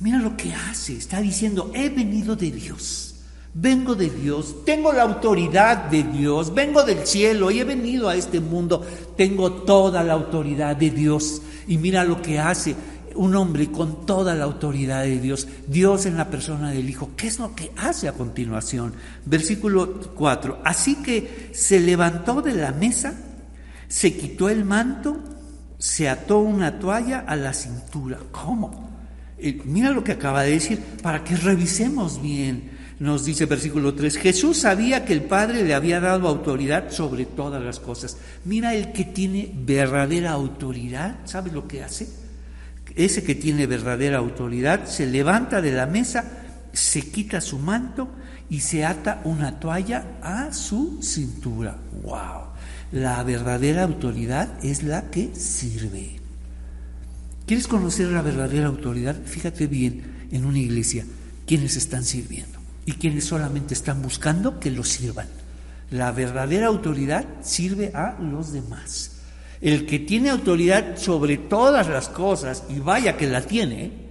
Mira lo que hace. Está diciendo, he venido de Dios. Vengo de Dios, tengo la autoridad de Dios, vengo del cielo y he venido a este mundo, tengo toda la autoridad de Dios. Y mira lo que hace un hombre con toda la autoridad de Dios, Dios en la persona del Hijo. ¿Qué es lo que hace a continuación? Versículo 4. Así que se levantó de la mesa, se quitó el manto, se ató una toalla a la cintura. ¿Cómo? Eh, mira lo que acaba de decir, para que revisemos bien. Nos dice versículo 3, Jesús sabía que el Padre le había dado autoridad sobre todas las cosas. Mira el que tiene verdadera autoridad, ¿sabe lo que hace? Ese que tiene verdadera autoridad, se levanta de la mesa, se quita su manto y se ata una toalla a su cintura. ¡Wow! La verdadera autoridad es la que sirve. ¿Quieres conocer la verdadera autoridad? Fíjate bien en una iglesia quienes están sirviendo y quienes solamente están buscando que los sirvan. La verdadera autoridad sirve a los demás. El que tiene autoridad sobre todas las cosas, y vaya que la tiene,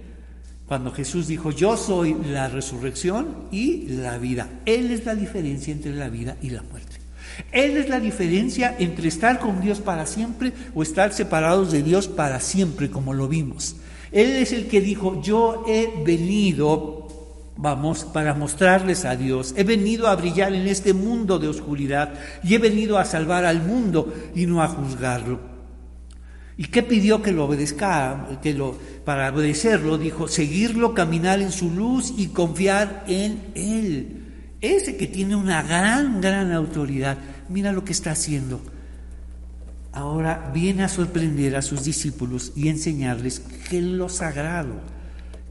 cuando Jesús dijo, yo soy la resurrección y la vida. Él es la diferencia entre la vida y la muerte. Él es la diferencia entre estar con Dios para siempre o estar separados de Dios para siempre, como lo vimos. Él es el que dijo, yo he venido, vamos, para mostrarles a Dios. He venido a brillar en este mundo de oscuridad y he venido a salvar al mundo y no a juzgarlo. ¿Y qué pidió que lo obedezca? Que lo, para obedecerlo, dijo, seguirlo, caminar en su luz y confiar en Él. Ese que tiene una gran, gran autoridad, mira lo que está haciendo. Ahora viene a sorprender a sus discípulos y enseñarles que lo sagrado,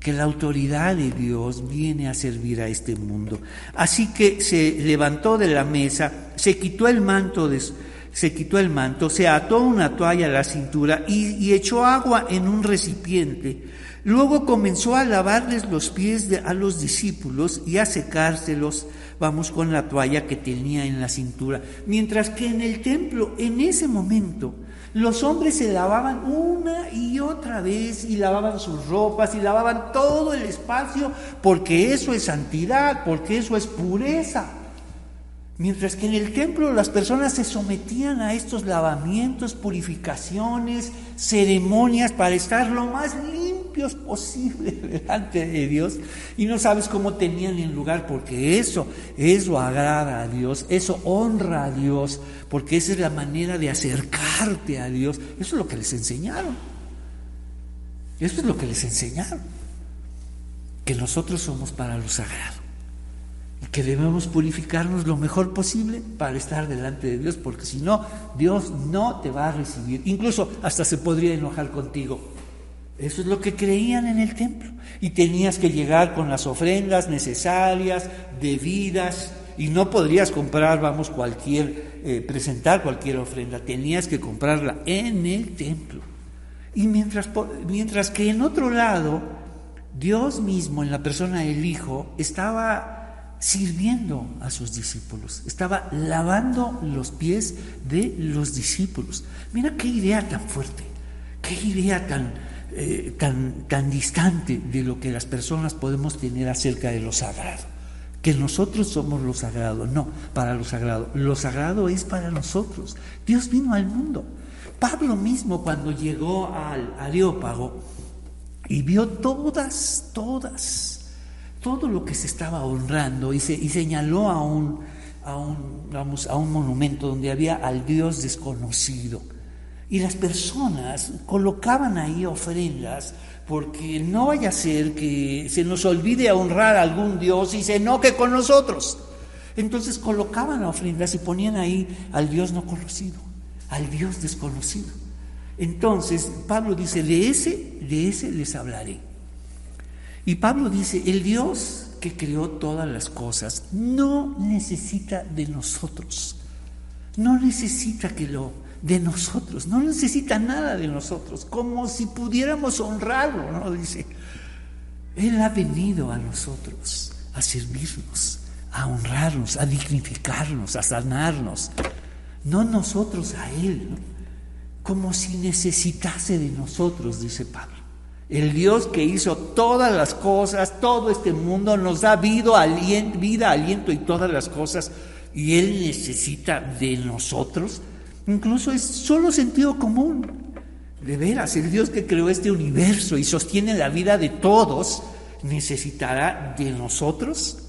que la autoridad de Dios viene a servir a este mundo. Así que se levantó de la mesa, se quitó el manto de se quitó el manto, se ató una toalla a la cintura y, echó agua en un recipiente. Luego comenzó a lavarles los pies a los discípulos y a secárselos, vamos, con la toalla que tenía en la cintura. Mientras que en el templo, en ese momento, los hombres se lavaban una y otra vez y lavaban sus ropas y lavaban todo el espacio porque eso es santidad, porque eso es pureza. Mientras que en el templo las personas se sometían a estos lavamientos, purificaciones, ceremonias para estar lo más limpios posible delante de Dios. Y no sabes cómo tenían en lugar, porque eso, eso agrada a Dios, eso honra a Dios, porque esa es la manera de acercarte a Dios. Eso es lo que les enseñaron. Eso es lo que les enseñaron. Que nosotros somos para lo sagrado que debemos purificarnos lo mejor posible para estar delante de Dios, porque si no, Dios no te va a recibir. Incluso hasta se podría enojar contigo. Eso es lo que creían en el templo. Y tenías que llegar con las ofrendas necesarias, debidas, y no podrías comprar, vamos, cualquier, eh, presentar cualquier ofrenda, tenías que comprarla en el templo. Y mientras, mientras que en otro lado, Dios mismo, en la persona del Hijo, estaba sirviendo a sus discípulos, estaba lavando los pies de los discípulos. Mira qué idea tan fuerte, qué idea tan, eh, tan, tan distante de lo que las personas podemos tener acerca de lo sagrado. Que nosotros somos lo sagrado, no, para lo sagrado. Lo sagrado es para nosotros. Dios vino al mundo. Pablo mismo cuando llegó al Areópago y vio todas, todas todo lo que se estaba honrando y, y señaló a un, a, un, vamos, a un monumento donde había al Dios desconocido. Y las personas colocaban ahí ofrendas porque no vaya a ser que se nos olvide honrar a algún Dios y se enoque con nosotros. Entonces colocaban ofrendas y ponían ahí al Dios no conocido, al Dios desconocido. Entonces Pablo dice, de ese, de ese les hablaré. Y Pablo dice, el Dios que creó todas las cosas no necesita de nosotros, no necesita que lo de nosotros, no necesita nada de nosotros, como si pudiéramos honrarlo, ¿no? Dice, Él ha venido a nosotros a servirnos, a honrarnos, a dignificarnos, a sanarnos, no nosotros a Él, como si necesitase de nosotros, dice Pablo. El Dios que hizo todas las cosas, todo este mundo, nos da vida, aliento, vida, aliento y todas las cosas, y Él necesita de nosotros. Incluso es solo sentido común. De veras, el Dios que creó este universo y sostiene la vida de todos, ¿necesitará de nosotros?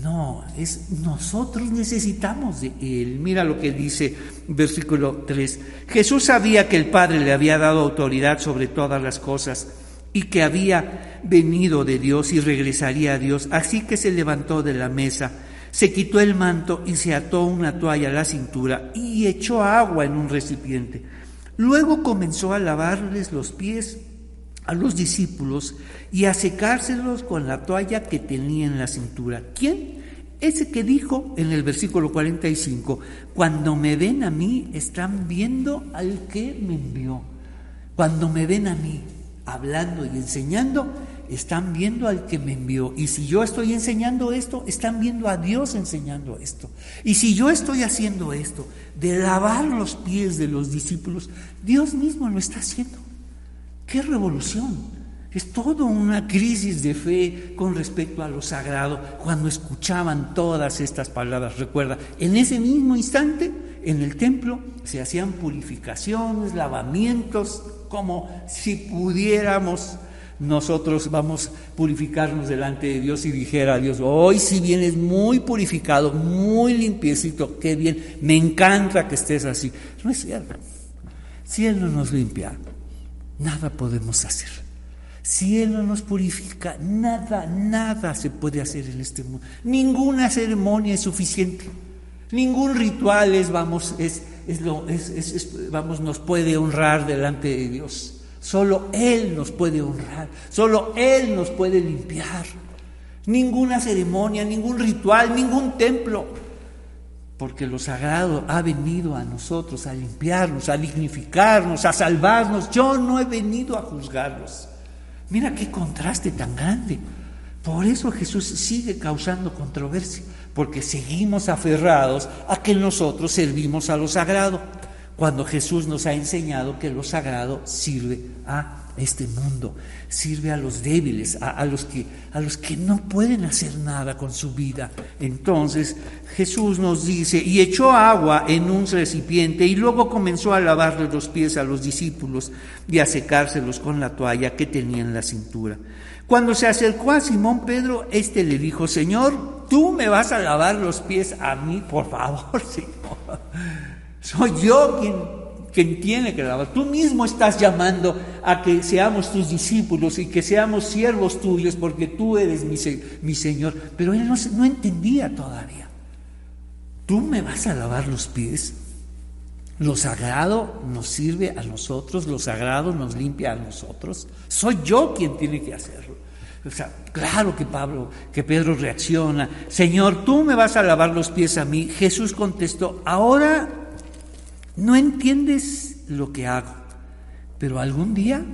No, es nosotros necesitamos de Él. Mira lo que dice versículo 3. Jesús sabía que el Padre le había dado autoridad sobre todas las cosas y que había venido de Dios y regresaría a Dios. Así que se levantó de la mesa, se quitó el manto y se ató una toalla a la cintura y echó agua en un recipiente. Luego comenzó a lavarles los pies a los discípulos y a secárselos con la toalla que tenía en la cintura. ¿Quién? Ese que dijo en el versículo 45, cuando me ven a mí, están viendo al que me envió. Cuando me ven a mí hablando y enseñando, están viendo al que me envió. Y si yo estoy enseñando esto, están viendo a Dios enseñando esto. Y si yo estoy haciendo esto, de lavar los pies de los discípulos, Dios mismo lo está haciendo. ¡Qué revolución! Es toda una crisis de fe con respecto a lo sagrado cuando escuchaban todas estas palabras. Recuerda, en ese mismo instante, en el templo, se hacían purificaciones, lavamientos, como si pudiéramos nosotros vamos a purificarnos delante de Dios y dijera a Dios, hoy si vienes muy purificado, muy limpiecito, qué bien, me encanta que estés así. No es cierto. Si Él no nos limpia, nada podemos hacer. Si Él no nos purifica, nada, nada se puede hacer en este mundo. Ninguna ceremonia es suficiente. Ningún ritual es, vamos, es, es lo, es, vamos, nos puede honrar delante de Dios. Solo Él nos puede honrar. Solo Él nos puede limpiar. Ninguna ceremonia, ningún ritual, ningún templo. Porque lo sagrado ha venido a nosotros a limpiarnos, a dignificarnos, a salvarnos. Yo no he venido a juzgarlos. Mira qué contraste tan grande. Por eso Jesús sigue causando controversia, porque seguimos aferrados a que nosotros servimos a lo sagrado, cuando Jesús nos ha enseñado que lo sagrado sirve a este mundo, sirve a los débiles, a, los que, a los que no pueden hacer nada con su vida. Entonces Jesús nos dice, y echó agua en un recipiente y luego comenzó a lavarle los pies a los discípulos y a secárselos con la toalla que tenía en la cintura. Cuando se acercó a Simón Pedro, éste le dijo, Señor, tú me vas a lavar los pies a mí, por favor, Señor. Soy yo quien quien tiene que lavar. Tú mismo estás llamando a que seamos tus discípulos y que seamos siervos tuyos porque tú eres mi, Señor. Pero él no, no entendía todavía. Tú me vas a lavar los pies. Lo sagrado nos sirve a nosotros, lo sagrado nos limpia a nosotros. Soy yo quien tiene que hacerlo. O sea, claro que Pablo, que Pedro reacciona, Señor, tú me vas a lavar los pies a mí. Jesús contestó, ahora no entiendes lo que hago, pero algún día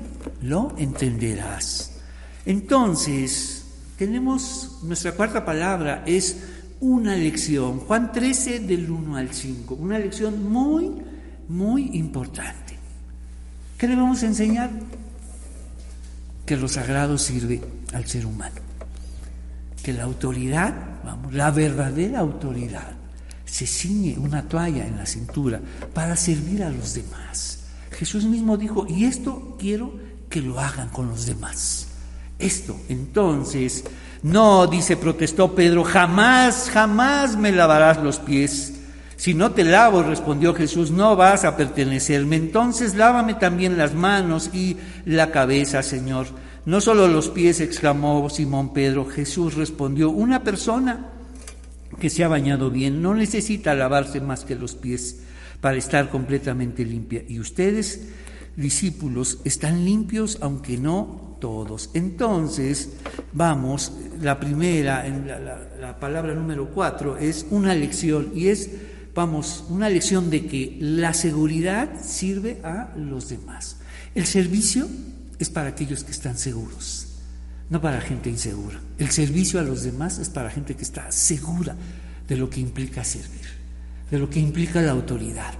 lo entenderás. Entonces, tenemos nuestra cuarta palabra, es una lección. Juan 13 del 1 al 5, una lección muy, muy importante. ¿Qué le vamos a enseñar? Que lo sagrado sirve al ser humano. Que la autoridad, vamos, la verdadera autoridad se ciñe una toalla en la cintura para servir a los demás. Jesús mismo dijo, y esto quiero que lo hagan con los demás. Esto, entonces, no, dice, protestó Pedro, jamás, jamás me lavarás los pies. Si no te lavo, respondió Jesús, no vas a pertenecerme. Entonces lávame también las manos y la cabeza, Señor. No solo los pies, exclamó Simón Pedro. Jesús respondió, una persona que se ha bañado bien no necesita lavarse más que los pies para estar completamente limpia. Y ustedes, discípulos, están limpios aunque no todos. Entonces, vamos, la primera, la, la palabra número cuatro, es una lección y es, vamos, una lección de que la seguridad sirve a los demás. El servicio es para aquellos que están seguros no para gente insegura. El servicio a los demás es para gente que está segura de lo que implica servir, de lo que implica la autoridad,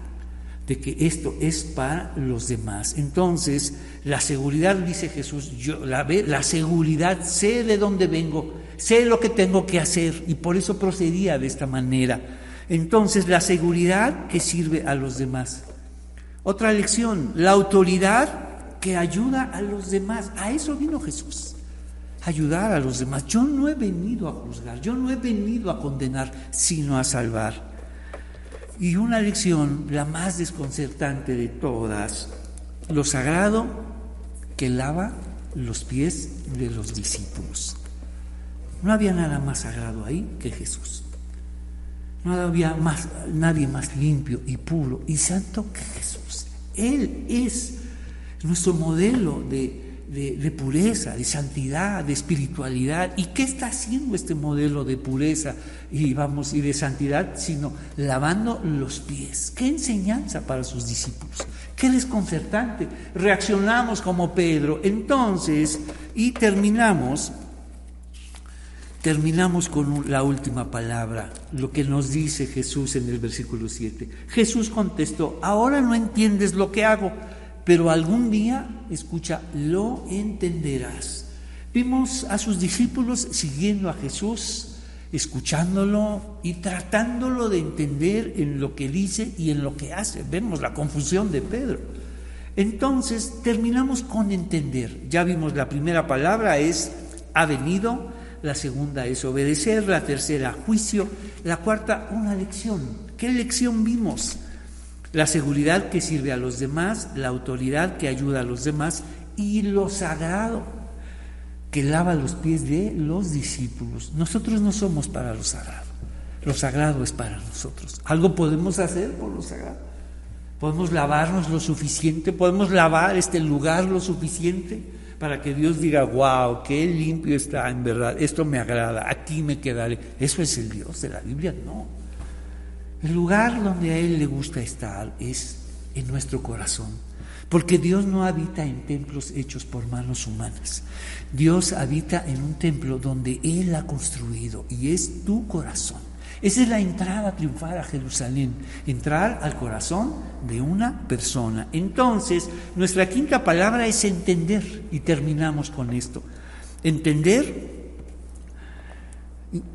de que esto es para los demás. Entonces, la seguridad, dice Jesús, yo la, la seguridad, sé de dónde vengo, sé lo que tengo que hacer y por eso procedía de esta manera. Entonces, la seguridad que sirve a los demás. Otra lección, la autoridad que ayuda a los demás. A eso vino Jesús ayudar a los demás. Yo no he venido a juzgar, yo no he venido a condenar, sino a salvar. Y una lección, la más desconcertante de todas, lo sagrado que lava los pies de los discípulos. No había nada más sagrado ahí que Jesús. No había más, nadie más limpio y puro y santo que Jesús. Él es nuestro modelo de de, pureza, de santidad, de espiritualidad. ¿Y qué está haciendo este modelo de pureza y, vamos, y de santidad? Sino lavando los pies. ¿Qué enseñanza para sus discípulos? Qué desconcertante. Reaccionamos como Pedro. Entonces, y terminamos, terminamos con la última palabra, lo que nos dice Jesús en el versículo 7. Jesús contestó, ahora no entiendes lo que hago pero algún día, escucha, lo entenderás. Vimos a sus discípulos siguiendo a Jesús, escuchándolo y tratándolo de entender en lo que dice y en lo que hace. Vemos la confusión de Pedro. Entonces terminamos con entender. Ya vimos la primera palabra es ha venido, la segunda es obedecer, la tercera juicio, la cuarta una lección. ¿Qué lección vimos? La seguridad que sirve a los demás, la autoridad que ayuda a los demás y lo sagrado que lava los pies de los discípulos. Nosotros no somos para lo sagrado, lo sagrado es para nosotros. ¿Algo podemos hacer por lo sagrado? ¿Podemos lavarnos lo suficiente? ¿Podemos lavar este lugar lo suficiente? Para que Dios diga, wow, qué limpio está, en verdad, esto me agrada, aquí me quedaré. ¿Eso es el Dios de la Biblia? No. El lugar donde a Él le gusta estar es en nuestro corazón, porque Dios no habita en templos hechos por manos humanas. Dios habita en un templo donde Él ha construido y es tu corazón. Esa es la entrada triunfal a Jerusalén, entrar al corazón de una persona. Entonces, nuestra quinta palabra es entender y terminamos con esto. Entender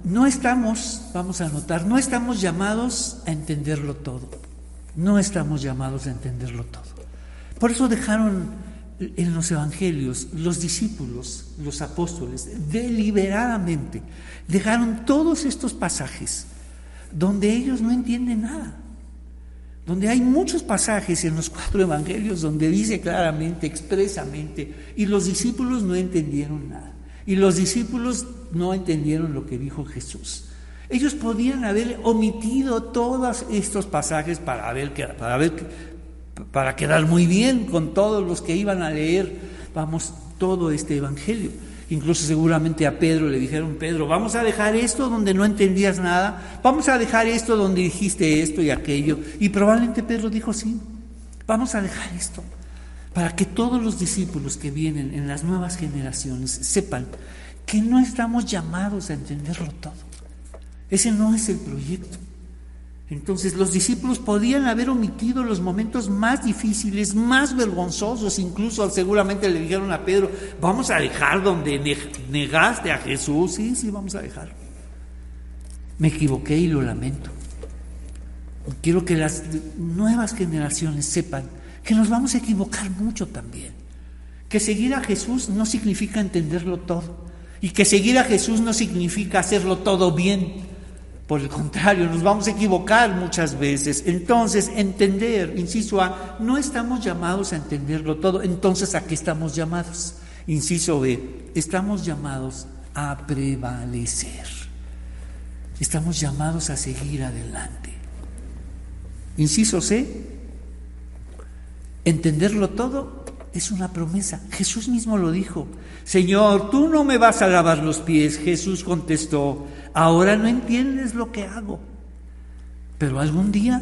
no estamos, vamos a notar, no estamos llamados a entenderlo todo. No estamos llamados a entenderlo todo. Por eso dejaron en los evangelios los discípulos, los apóstoles, deliberadamente, dejaron todos estos pasajes donde ellos no entienden nada. Donde hay muchos pasajes en los cuatro evangelios donde dice claramente, expresamente, y los discípulos no entendieron nada. Y los discípulos no entendieron lo que dijo Jesús. Ellos podían haber omitido todos estos pasajes para, ver, para, ver, para quedar muy bien con todos los que iban a leer, vamos, todo este evangelio. Incluso seguramente a Pedro le dijeron, Pedro, vamos a dejar esto donde no entendías nada, vamos a dejar esto donde dijiste esto y aquello. Y probablemente Pedro dijo, sí, vamos a dejar esto, para que todos los discípulos que vienen en las nuevas generaciones sepan que no estamos llamados a entenderlo todo. Ese no es el proyecto. Entonces los discípulos podían haber omitido los momentos más difíciles, más vergonzosos, incluso seguramente le dijeron a Pedro, vamos a dejar donde negaste a Jesús, sí, sí, vamos a dejar. Me equivoqué y lo lamento. Quiero que las nuevas generaciones sepan que nos vamos a equivocar mucho también, que seguir a Jesús no significa entenderlo todo, y que seguir a Jesús no significa hacerlo todo bien. Por el contrario, nos vamos a equivocar muchas veces. Entonces, entender, inciso A, no estamos llamados a entenderlo todo. Entonces, ¿a qué estamos llamados? Inciso B, estamos llamados a prevalecer. Estamos llamados a seguir adelante. Inciso C, entenderlo todo es una promesa. Jesús mismo lo dijo. Señor, tú no me vas a lavar los pies. Jesús contestó, ahora no entiendes lo que hago, pero algún día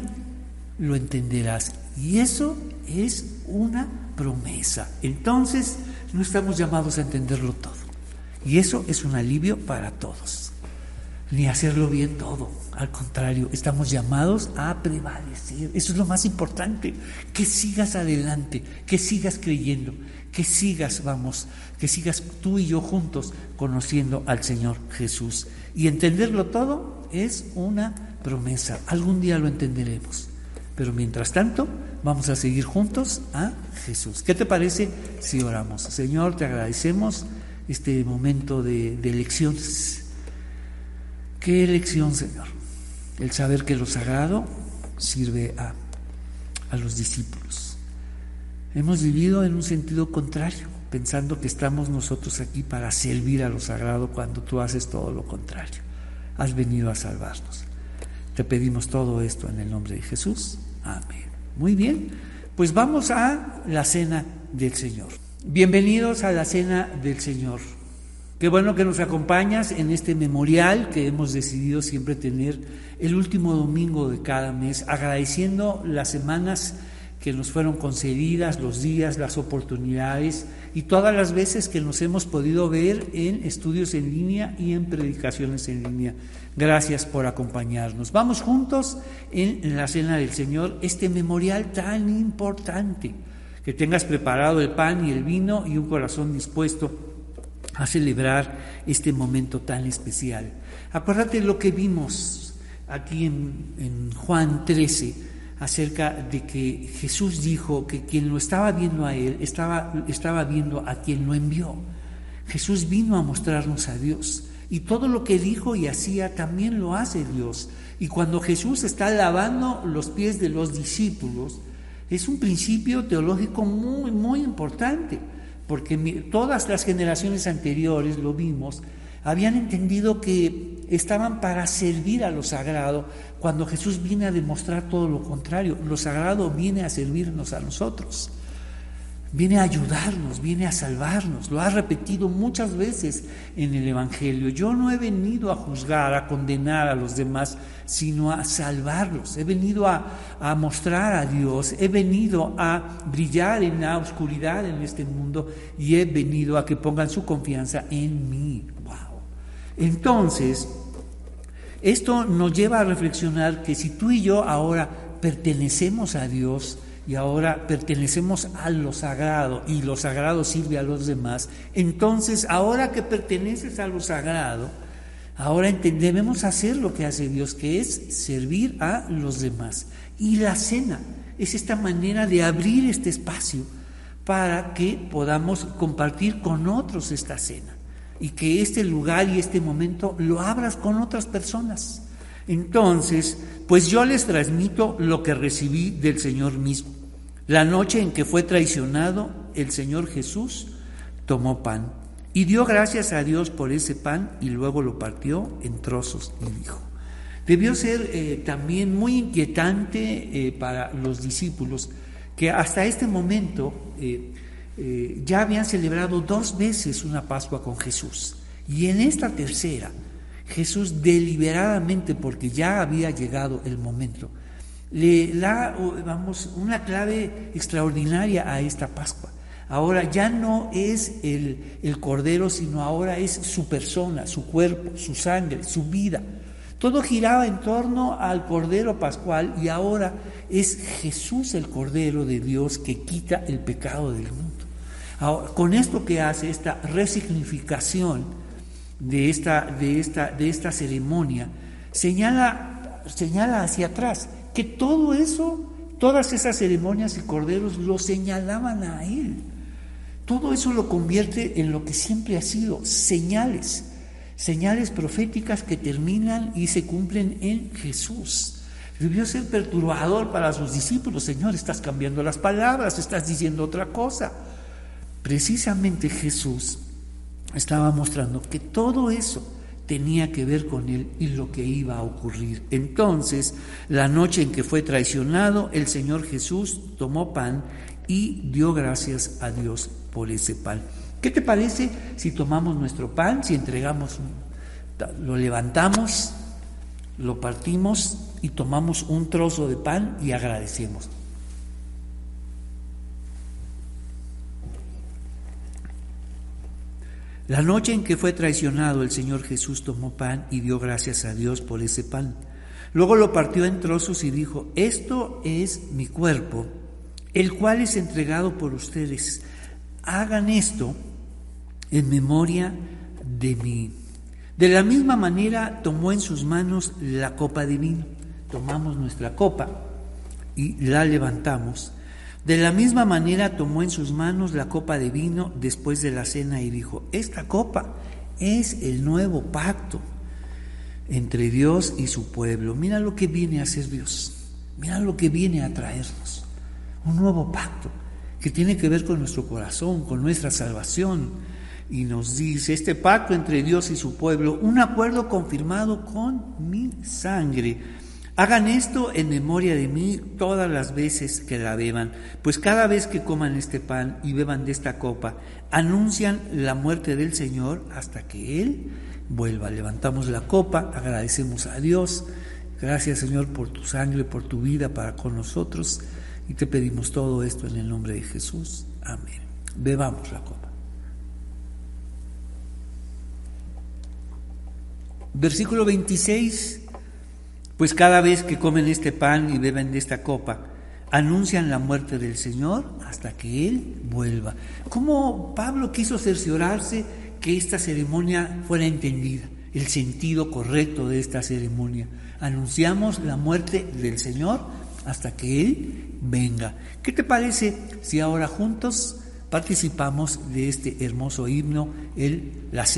lo entenderás. Y eso es una promesa. Entonces, no estamos llamados a entenderlo todo. Y eso es un alivio para todos. Ni hacerlo bien todo. Al contrario, estamos llamados a prevalecer. Eso es lo más importante. Que sigas adelante, que sigas creyendo, que sigas, vamos, que sigas tú y yo juntos conociendo al Señor Jesús. Y entenderlo todo es una promesa. Algún día lo entenderemos. Pero mientras tanto, vamos a seguir juntos a Jesús. ¿Qué te parece si oramos? Señor, te agradecemos este momento de, de lecciones. ¿Qué lección, Señor? el saber que lo sagrado sirve a, a los discípulos. Hemos vivido en un sentido contrario, pensando que estamos nosotros aquí para servir a lo sagrado cuando tú haces todo lo contrario. Has venido a salvarnos. Te pedimos todo esto en el nombre de Jesús. Amén. Muy bien, pues vamos a la cena del Señor. Bienvenidos a la Cena del Señor. Qué bueno que nos acompañas en este memorial que hemos decidido siempre tener el último domingo de cada mes, agradeciendo las semanas que nos fueron concedidas, los días, las oportunidades y todas las veces que nos hemos podido ver en estudios en línea y en predicaciones en línea. Gracias por acompañarnos. Vamos juntos en la Cena del Señor, este memorial tan importante, que tengas preparado el pan y el vino y un corazón dispuesto a celebrar este momento tan especial. Acuérdate lo que vimos aquí en, Juan 13 acerca de que Jesús dijo que quien lo estaba viendo a él estaba, estaba viendo a quien lo envió. Jesús vino a mostrarnos a Dios y todo lo que dijo y hacía también lo hace Dios. Y cuando Jesús está lavando los pies de los discípulos, es un principio teológico muy, muy importante, porque todas las generaciones anteriores, lo vimos, habían entendido que estaban para servir a lo sagrado, cuando Jesús viene a demostrar todo lo contrario. Lo sagrado viene a servirnos a nosotros, viene a ayudarnos, viene a salvarnos. Lo ha repetido muchas veces en el Evangelio. Yo no he venido a juzgar, a condenar a los demás, sino a salvarlos. He venido a, a mostrar a Dios, he venido a brillar en la oscuridad en este mundo y he venido a que pongan su confianza en mí. Entonces, esto nos lleva a reflexionar que si tú y yo ahora pertenecemos a Dios y ahora pertenecemos a lo sagrado y lo sagrado sirve a los demás, entonces ahora que perteneces a lo sagrado, ahora debemos hacer lo que hace Dios, que es servir a los demás. Y la cena es esta manera de abrir este espacio para que podamos compartir con otros esta cena y que este lugar y este momento lo abras con otras personas. Entonces, pues yo les transmito lo que recibí del Señor mismo. La noche en que fue traicionado, el Señor Jesús tomó pan y dio gracias a Dios por ese pan y luego lo partió en trozos y dijo. Debió ser eh, también muy inquietante eh, para los discípulos que hasta este momento eh, ya habían celebrado dos veces una Pascua con Jesús. Y en esta tercera, Jesús deliberadamente, porque ya había llegado el momento, le da, vamos, una clave extraordinaria a esta Pascua. Ahora ya no es el, el Cordero, sino ahora es su persona, su cuerpo, su sangre, su vida. Todo giraba en torno al Cordero Pascual y ahora es Jesús el Cordero de Dios que quita el pecado del mundo con esto que hace, esta resignificación de esta, de esta, de esta ceremonia, señala, señala hacia atrás que todo eso, todas esas ceremonias y corderos lo señalaban a Él. Todo eso lo convierte en lo que siempre ha sido, señales, señales proféticas que terminan y se cumplen en Jesús. Debió ser perturbador para sus discípulos, Señor, estás cambiando las palabras, estás diciendo otra cosa. Precisamente Jesús estaba mostrando que todo eso tenía que ver con él y lo que iba a ocurrir. Entonces, la noche en que fue traicionado, el Señor Jesús tomó pan y dio gracias a Dios por ese pan. ¿Qué te parece si tomamos nuestro pan, si entregamos, lo levantamos, lo partimos y tomamos un trozo de pan y agradecemos? La noche en que fue traicionado, el Señor Jesús tomó pan y dio gracias a Dios por ese pan. Luego lo partió en trozos y dijo, esto es mi cuerpo, el cual es entregado por ustedes. Hagan esto en memoria de mí. De la misma manera tomó en sus manos la copa de vino. Tomamos nuestra copa y la levantamos de la misma manera tomó en sus manos la copa de vino después de la cena y dijo, esta copa es el nuevo pacto entre Dios y su pueblo. Mira lo que viene a hacer Dios, mira lo que viene a traernos. Un nuevo pacto que tiene que ver con nuestro corazón, con nuestra salvación. Y nos dice, este pacto entre Dios y su pueblo, un acuerdo confirmado con mi sangre. Hagan esto en memoria de mí todas las veces que la beban, pues cada vez que coman este pan y beban de esta copa, anuncian la muerte del Señor hasta que Él vuelva. Levantamos la copa, agradecemos a Dios. Gracias Señor por tu sangre, por tu vida para con nosotros. Y te pedimos todo esto en el nombre de Jesús. Amén. Bebamos la copa. Versículo 26. Pues cada vez que comen este pan y beben de esta copa, anuncian la muerte del Señor hasta que Él vuelva. ¿Cómo Pablo quiso cerciorarse que esta ceremonia fuera entendida? El sentido correcto de esta ceremonia. Anunciamos la muerte del Señor hasta que Él venga. ¿Qué te parece si ahora juntos participamos de este hermoso himno, el, la